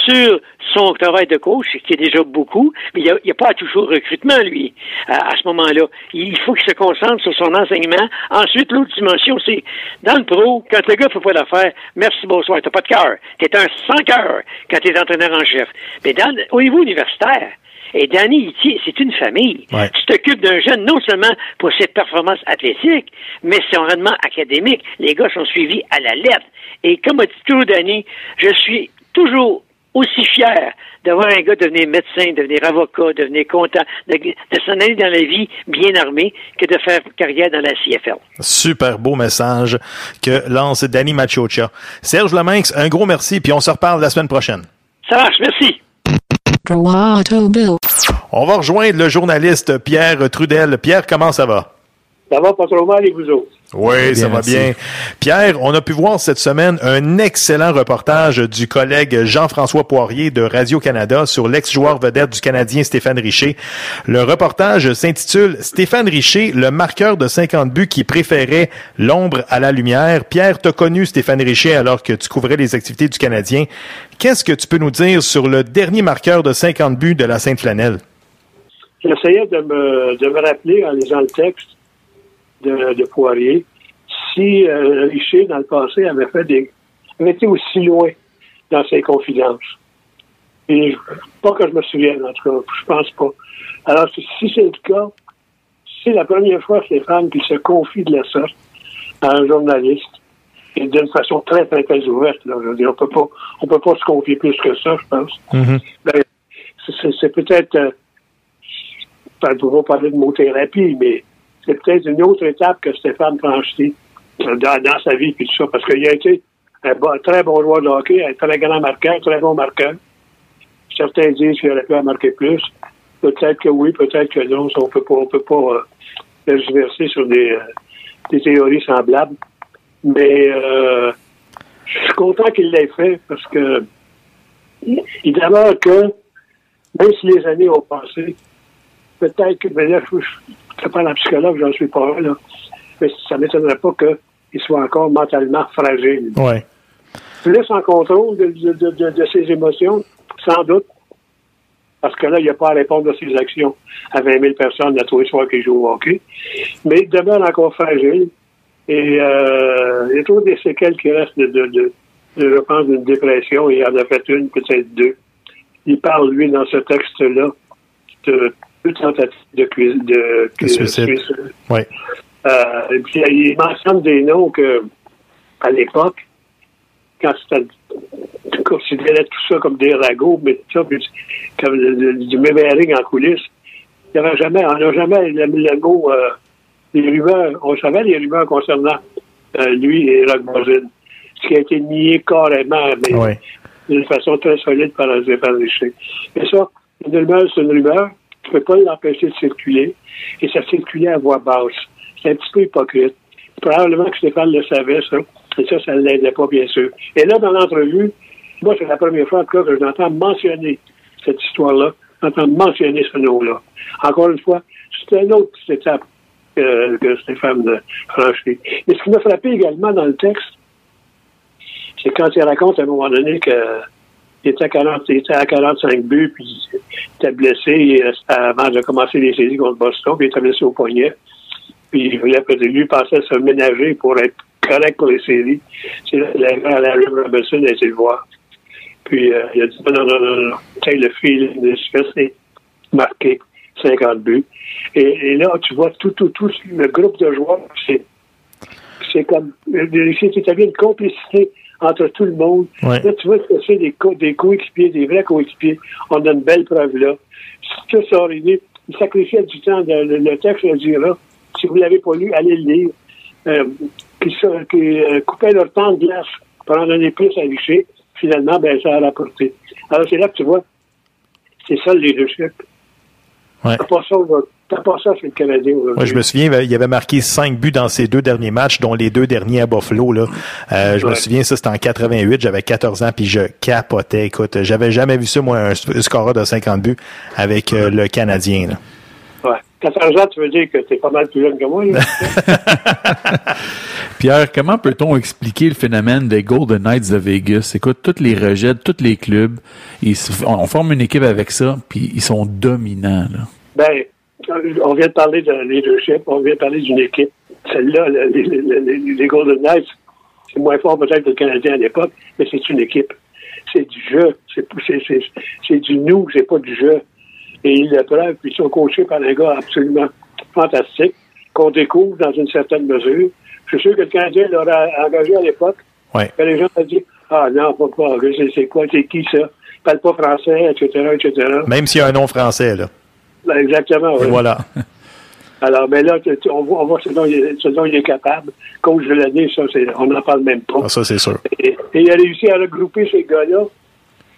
sur son travail de coach, qui est déjà beaucoup, mais il n'y a, pas au recrutement, lui, à, ce moment-là. Il faut qu'il se concentre sur son enseignement. Ensuite, l'autre dimension, c'est dans le pro, quand le gars ne fait pas l'affaire, merci, bonsoir, t'as pas de cœur. T'es un sans cœur quand t'es entraîneur en chef. Mais dans, au niveau universitaire, et Danny Itier, c'est une famille. Tu t'occupes d'un jeune non seulement pour ses performances athlétiques, mais son rendement académique. Les gars sont suivis à la lettre. Et comme a dit toujours Danny, je suis toujours aussi fier d'avoir un gars devenir médecin, devenir avocat, devenir comptable, de, de s'en aller dans la vie bien armé que de faire carrière dans la CFL. Super beau message que lance Danny Machocha. Serge Leminx, un gros merci, puis on se reparle la semaine prochaine. Ça marche, merci. On va rejoindre le journaliste Pierre Trudel. Pierre, comment ça va? Ça va pas trop mal et vous autres? Oui, ça va merci. bien. Pierre, on a pu voir cette semaine un excellent reportage du collègue Jean-François Poirier de Radio-Canada sur l'ex-joueur vedette du Canadien Stéphane Richer. Le reportage s'intitule Stéphane Richer, le marqueur de 50 buts qui préférait l'ombre à la lumière. Pierre, t'as connu Stéphane Richer alors que tu couvrais les activités du Canadien. Qu'est-ce que tu peux nous dire sur le dernier marqueur de 50 buts de la Sainte-Flanelle? J'essayais de me, de me rappeler en lisant le texte de, de Poirier si euh, Richer, dans le passé, avait fait des avait été aussi loin dans ses confidences. Et pas que je me souvienne, en tout cas, je pense pas. Alors, si c'est le cas, c'est la première fois, Stéphane, qu'il se confie de la sorte à un journaliste et d'une façon très, très, très ouverte. Là. Je veux dire, on peut pas, on peut pas se confier plus que ça, je pense. Ben, c'est- peut-être, euh, je ne pas parler de mots-thérapie, mais c'est peut-être une autre étape que Stéphane franchit euh, dans, sa vie, puis tout ça, parce qu'il a été un très bon joueur de hockey, un très grand marqueur, très bon marqueur. Certains disent qu'il aurait pu en marquer plus. Peut-être que oui, peut-être que non. On peut pas, on peut pas euh, tergiverser sur des, euh, des théories semblables. Mais euh, je suis content qu'il l'ait fait parce que il demeure que, même si les années ont passé, peut-être que, ben là, pas un psychologue, j'en suis pas un, là, mais ça ne m'étonnerait pas qu'il soit encore mentalement fragile. Ouais. Plus en contrôle de, de, de, de- de ses émotions, sans doute, parce que là, il n'y a pas à répondre à ses actions à 20 000 personnes à tous les soirs qui jouent au hockey, mais il demeure encore fragile. Et euh, il y a toujours des séquelles qui restent de, de, de, de, je pense, d'une dépression. Il en a fait une, peut-être deux. Il parle, lui, dans ce texte-là, de deux tentatives de, cui- de, De suicide. Oui. euh, puis, il mentionne des noms que, à l'époque, quand c'était, tu considérais tout ça comme des ragots, mais tout ça, puis comme du mémering en coulisses, il n'y avait jamais, on n'a jamais le, le mot, euh, les rumeurs, on savait les rumeurs concernant euh, lui et Rock ce qui a été nié carrément, mais Oui. d'une façon très solide par par Richer. Et ça, une rumeur, c'est une rumeur. Tu peux pas l'empêcher de circuler. Et ça circulait à voix basse. C'est un petit peu hypocrite. Probablement que Stéphane le savait, ça. Et ça, ça ne l'aidait pas, bien sûr. Et là, dans l'entrevue, moi, c'est la première fois en tout cas, que je l'entends mentionner cette histoire-là. J'entends mentionner ce nom-là. Encore une fois, c'est une autre étape que, que Stéphane a franchie. Et ce qui m'a frappé également dans le texte, c'est quand il raconte à un moment donné qu'il il était à, 40, il était à 45 buts, puis il était blessé euh, avant de commencer les séries contre Boston, puis il était blessé au poignet. Puis il voulait peut-être lui pensait se ménager pour être correct pour les séries. C'est la, Larry Robinson a été le voir. Puis euh, il a dit non, non, non, non, le fil de c'est marqué 50 buts. Et, là, tu vois tout, tout, tout le groupe de joueurs, c'est comme c'est une complicité entre tout le monde. Ouais. Là, tu vois que c'est des, co des coéquipiers, des vrais coéquipiers. On a une belle preuve là. Si tout ça aurait été, ils sacrifiaient du temps. De, le, le, texte le dira. Si vous ne l'avez pas lu, allez le lire. Euh, qui, qui euh, coupaient leur temps de glace pour en donner plus à Richer. Finalement, ben, ça a rapporté. Alors, c'est là que tu vois, c'est ça le leadership. Ouais. T'as pas ça, pas ça chez le Canadien. Moi, je me souviens, il avait marqué cinq buts dans ses deux derniers matchs, dont les deux derniers à Buffalo. Là. Euh, je Ouais. me souviens, ça c'était en 88, j'avais 14 ans, puis je capotais. Écoute, j'avais jamais vu ça, moi, un, un score de 50 buts avec euh, le Canadien. Là. Ouais. 14 ans, tu veux dire que t'es pas mal plus jeune que moi, là. Pierre, comment peut-on expliquer le phénomène des Golden Knights de Vegas? Écoute, tous les rejets tous les clubs, ils on forme une équipe avec ça, puis ils sont dominants. Là. Ben, on vient de parler de leadership, on vient de parler d'une équipe. Celle-là, le- les, les- Golden Knights, c'est moins fort peut-être que le Canadien à l'époque, mais c'est une équipe. C'est du jeu. C'est du nous, c'est pas du jeu. Et ils le preuve, puis ils sont coachés par un gars absolument fantastique, qu'on découvre dans une certaine mesure. Je suis sûr que le Canadien l'aurait engagé à l'époque. Ouais. Que les gens ont dit Ah non, pas pas, c'est- c'est quoi, c'est qui ça? Il parle pas français, etc., etc. Même s'il y a un nom français. Là. Ben, exactement, oui. Et voilà. Alors, mais là, tu- tu- on voit, on voit ce, dont il, est- ce dont il est capable. Coach de l'année, ça, c'est, on n'en parle même pas. Ah, ça, c'est sûr. Et, et il a réussi à regrouper ces gars-là,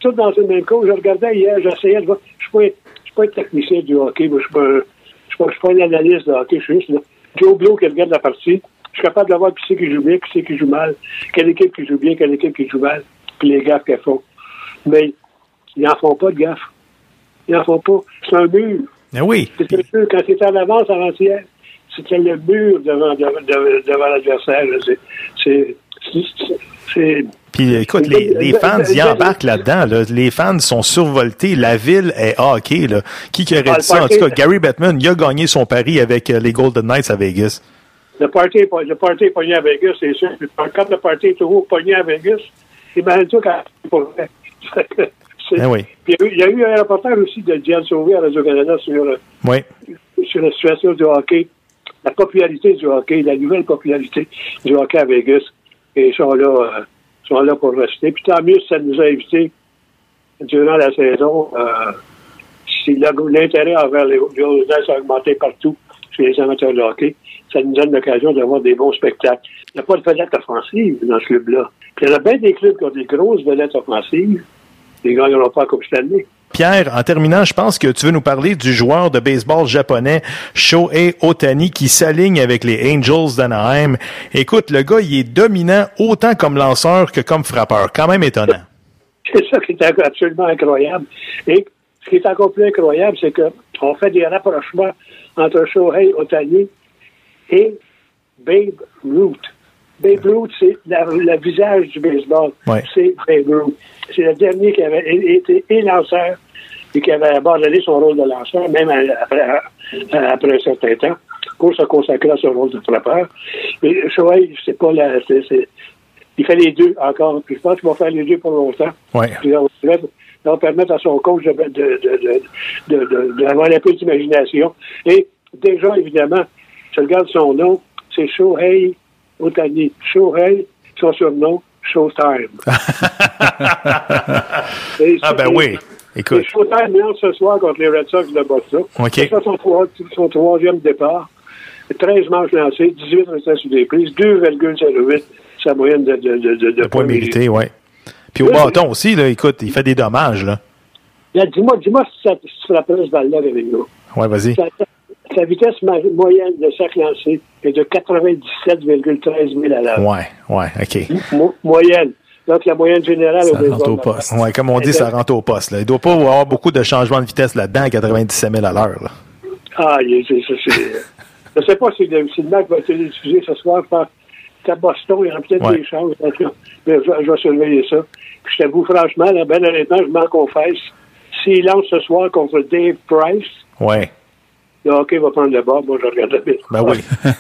tous dans une même cause. Je regardais hier, j'essayais de voir. Je suis, pas- je pas un technicien du hockey, moi, je ne suis, pas un- je suis pas- je suis pas un analyste de hockey, je suis juste là. Joe Blow qui regarde la partie. Je suis capable de voir qui c'est qui joue bien, qui c'est qui joue mal, quelle équipe qui joue bien, quelle équipe qui joue mal, puis les gaffes qu'elles font. Mais ils n'en font pas de gaffes. Ils n'en font pas. C'est un mur. Mais oui. C'était sûr, quand c'était en avance avant-hier, c'était le mur devant, devant, devant, l'adversaire. C'est- C'est. Puis écoute, les, les fans y embarquent là-dedans. Là. Les fans sont survoltés. La ville est hockey. Là. Qui qui aurait Ah, dit ça? En tout cas, Gary Bettman, il a gagné son pari avec euh, les Golden Knights à Vegas. Le party, le party est pogné à Vegas, c'est sûr. Quand le party est toujours pogné à Vegas, quand c'est pas vrai. C'est- Eh oui. Puis il y, a eu, il y a eu un reportage aussi de Diane Sauvé à Radio-Canada sur, euh, Oui. sur la situation du hockey, la popularité du hockey, la nouvelle popularité du hockey à Vegas. Et ils sont là, euh, sont là pour rester. Puis tant mieux si ça nous a évité durant la saison. Euh, si l'intérêt envers les Knights a augmenté partout chez les amateurs de hockey, ça nous donne l'occasion d'avoir des bons spectacles. Il n'y a pas de vedette offensive dans ce club-là. Puis il y en a bien des clubs qui ont des grosses vedettes offensives. Les gars n'auront pas comme cette année. Pierre, en terminant, je pense que tu veux nous parler du joueur de baseball japonais Shohei Otani qui s'aligne avec les Angels d'Anaheim. Écoute, le gars, il est dominant autant comme lanceur que comme frappeur. Quand même étonnant. C'est ça qui est absolument incroyable. Et ce qui est encore plus incroyable, c'est qu'on fait des rapprochements entre Shohei Otani et Babe Ruth. Babe Ruth, c'est le visage du baseball. Ouais. C'est Babe Ruth. C'est le dernier qui avait été et lanceur et qui avait abandonné son rôle de lanceur, même après, un certain temps, pour se consacrer à son rôle de frappeur. Mais Shohei, c'est pas la... c'est- il fait les deux encore. Puis je pense qu'il va faire les deux pour longtemps. Ouais. Puis on va permettre à son coach de, de, de, de, de- de- d'avoir un peu d'imagination. Et déjà, évidemment, je regarde son nom, c'est Shohei Otani. Shohei, son surnom, Showtime. Et Ah ben et- oui. Écoute. Showtime lance ce soir contre les Red Sox de Boston. OK. C'est son, son troisième départ. 13 manches lancées, 18 restants sur des prises, 2,08 sa moyenne de, de, de, de, de Le point mérité, ouais. Puis au bâton aussi, là, écoute, il fait des dommages, là. Dis-moi, dis-moi si ça, si frapperais ce balle-là avec nous. Ouais, vas-y. Sa vitesse moyenne de sac lancé est de 97,13 000 à l'heure. Ouais, ouais, OK. Mo- moyenne. Donc, la moyenne générale Ça rentre au poste. Ouais, comme on dit, ça rentre au poste. Là. Il doit pas y avoir beaucoup de changements de vitesse là-dedans à 97 000 à l'heure. Ah, c'est, c'est- je sais pas si le, si le match va être diffusé ce soir par Boston, il y aura peut-être Ouais. des chances. Mais je, je vais surveiller ça. Puis je t'avoue, franchement, là, ben honnêtement, je m'en confesse. S'il lance ce soir contre Dave Price, Ouais. Le hockey va prendre le bord. Moi, je regarde le. Ben oui.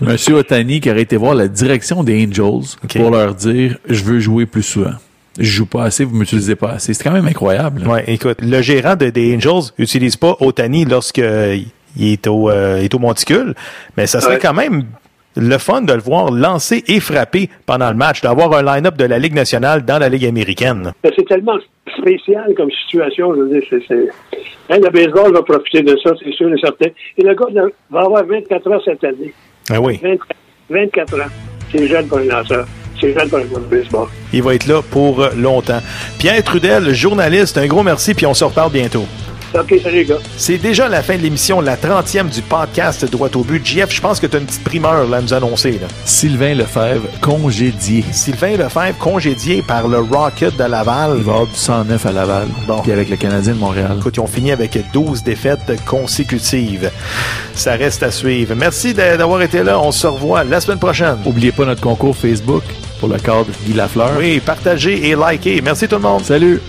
Monsieur Otani qui aurait été voir la direction des Angels pour leur dire je veux jouer plus souvent. Je joue pas assez, vous m'utilisez pas assez. C'est quand même incroyable. Ouais, écoute, le gérant de, des Angels utilise pas Otani lorsque euh, il est au, euh, il est au monticule, mais ça serait Ouais. quand même le fun de le voir lancer et frapper pendant le match, d'avoir un line-up de la Ligue nationale dans la Ligue américaine. C'est tellement spécial comme situation. Je veux dire. Hein, le baseball va profiter de ça, c'est sûr et certain. Et le gars va avoir 24 ans cette année. Ah oui. 20 24 ans. C'est jeune pour un lanceur. C'est jeune pour un gars de baseball. Il va être là pour longtemps. Pierre Trudel, journaliste, un gros merci, puis on se reparle bientôt. OK, salut les gars. C'est déjà la fin de l'émission, la 30e du podcast Droit au but. JF, je pense que tu as une petite primeur là, à nous annoncer. Là. Sylvain Lefebvre, congédié. Sylvain Lefebvre, congédié par le Rocket de Laval. Il va avoir du 109 à Laval. Puis avec le Canadien de Montréal. Écoute, ils ont fini avec 12 défaites consécutives. Ça reste à suivre. Merci d'a- d'avoir été là. On se revoit la semaine prochaine. Oubliez pas notre concours Facebook pour le cadre Guy Lafleur. Oui, partagez et likez. Merci tout le monde. Salut!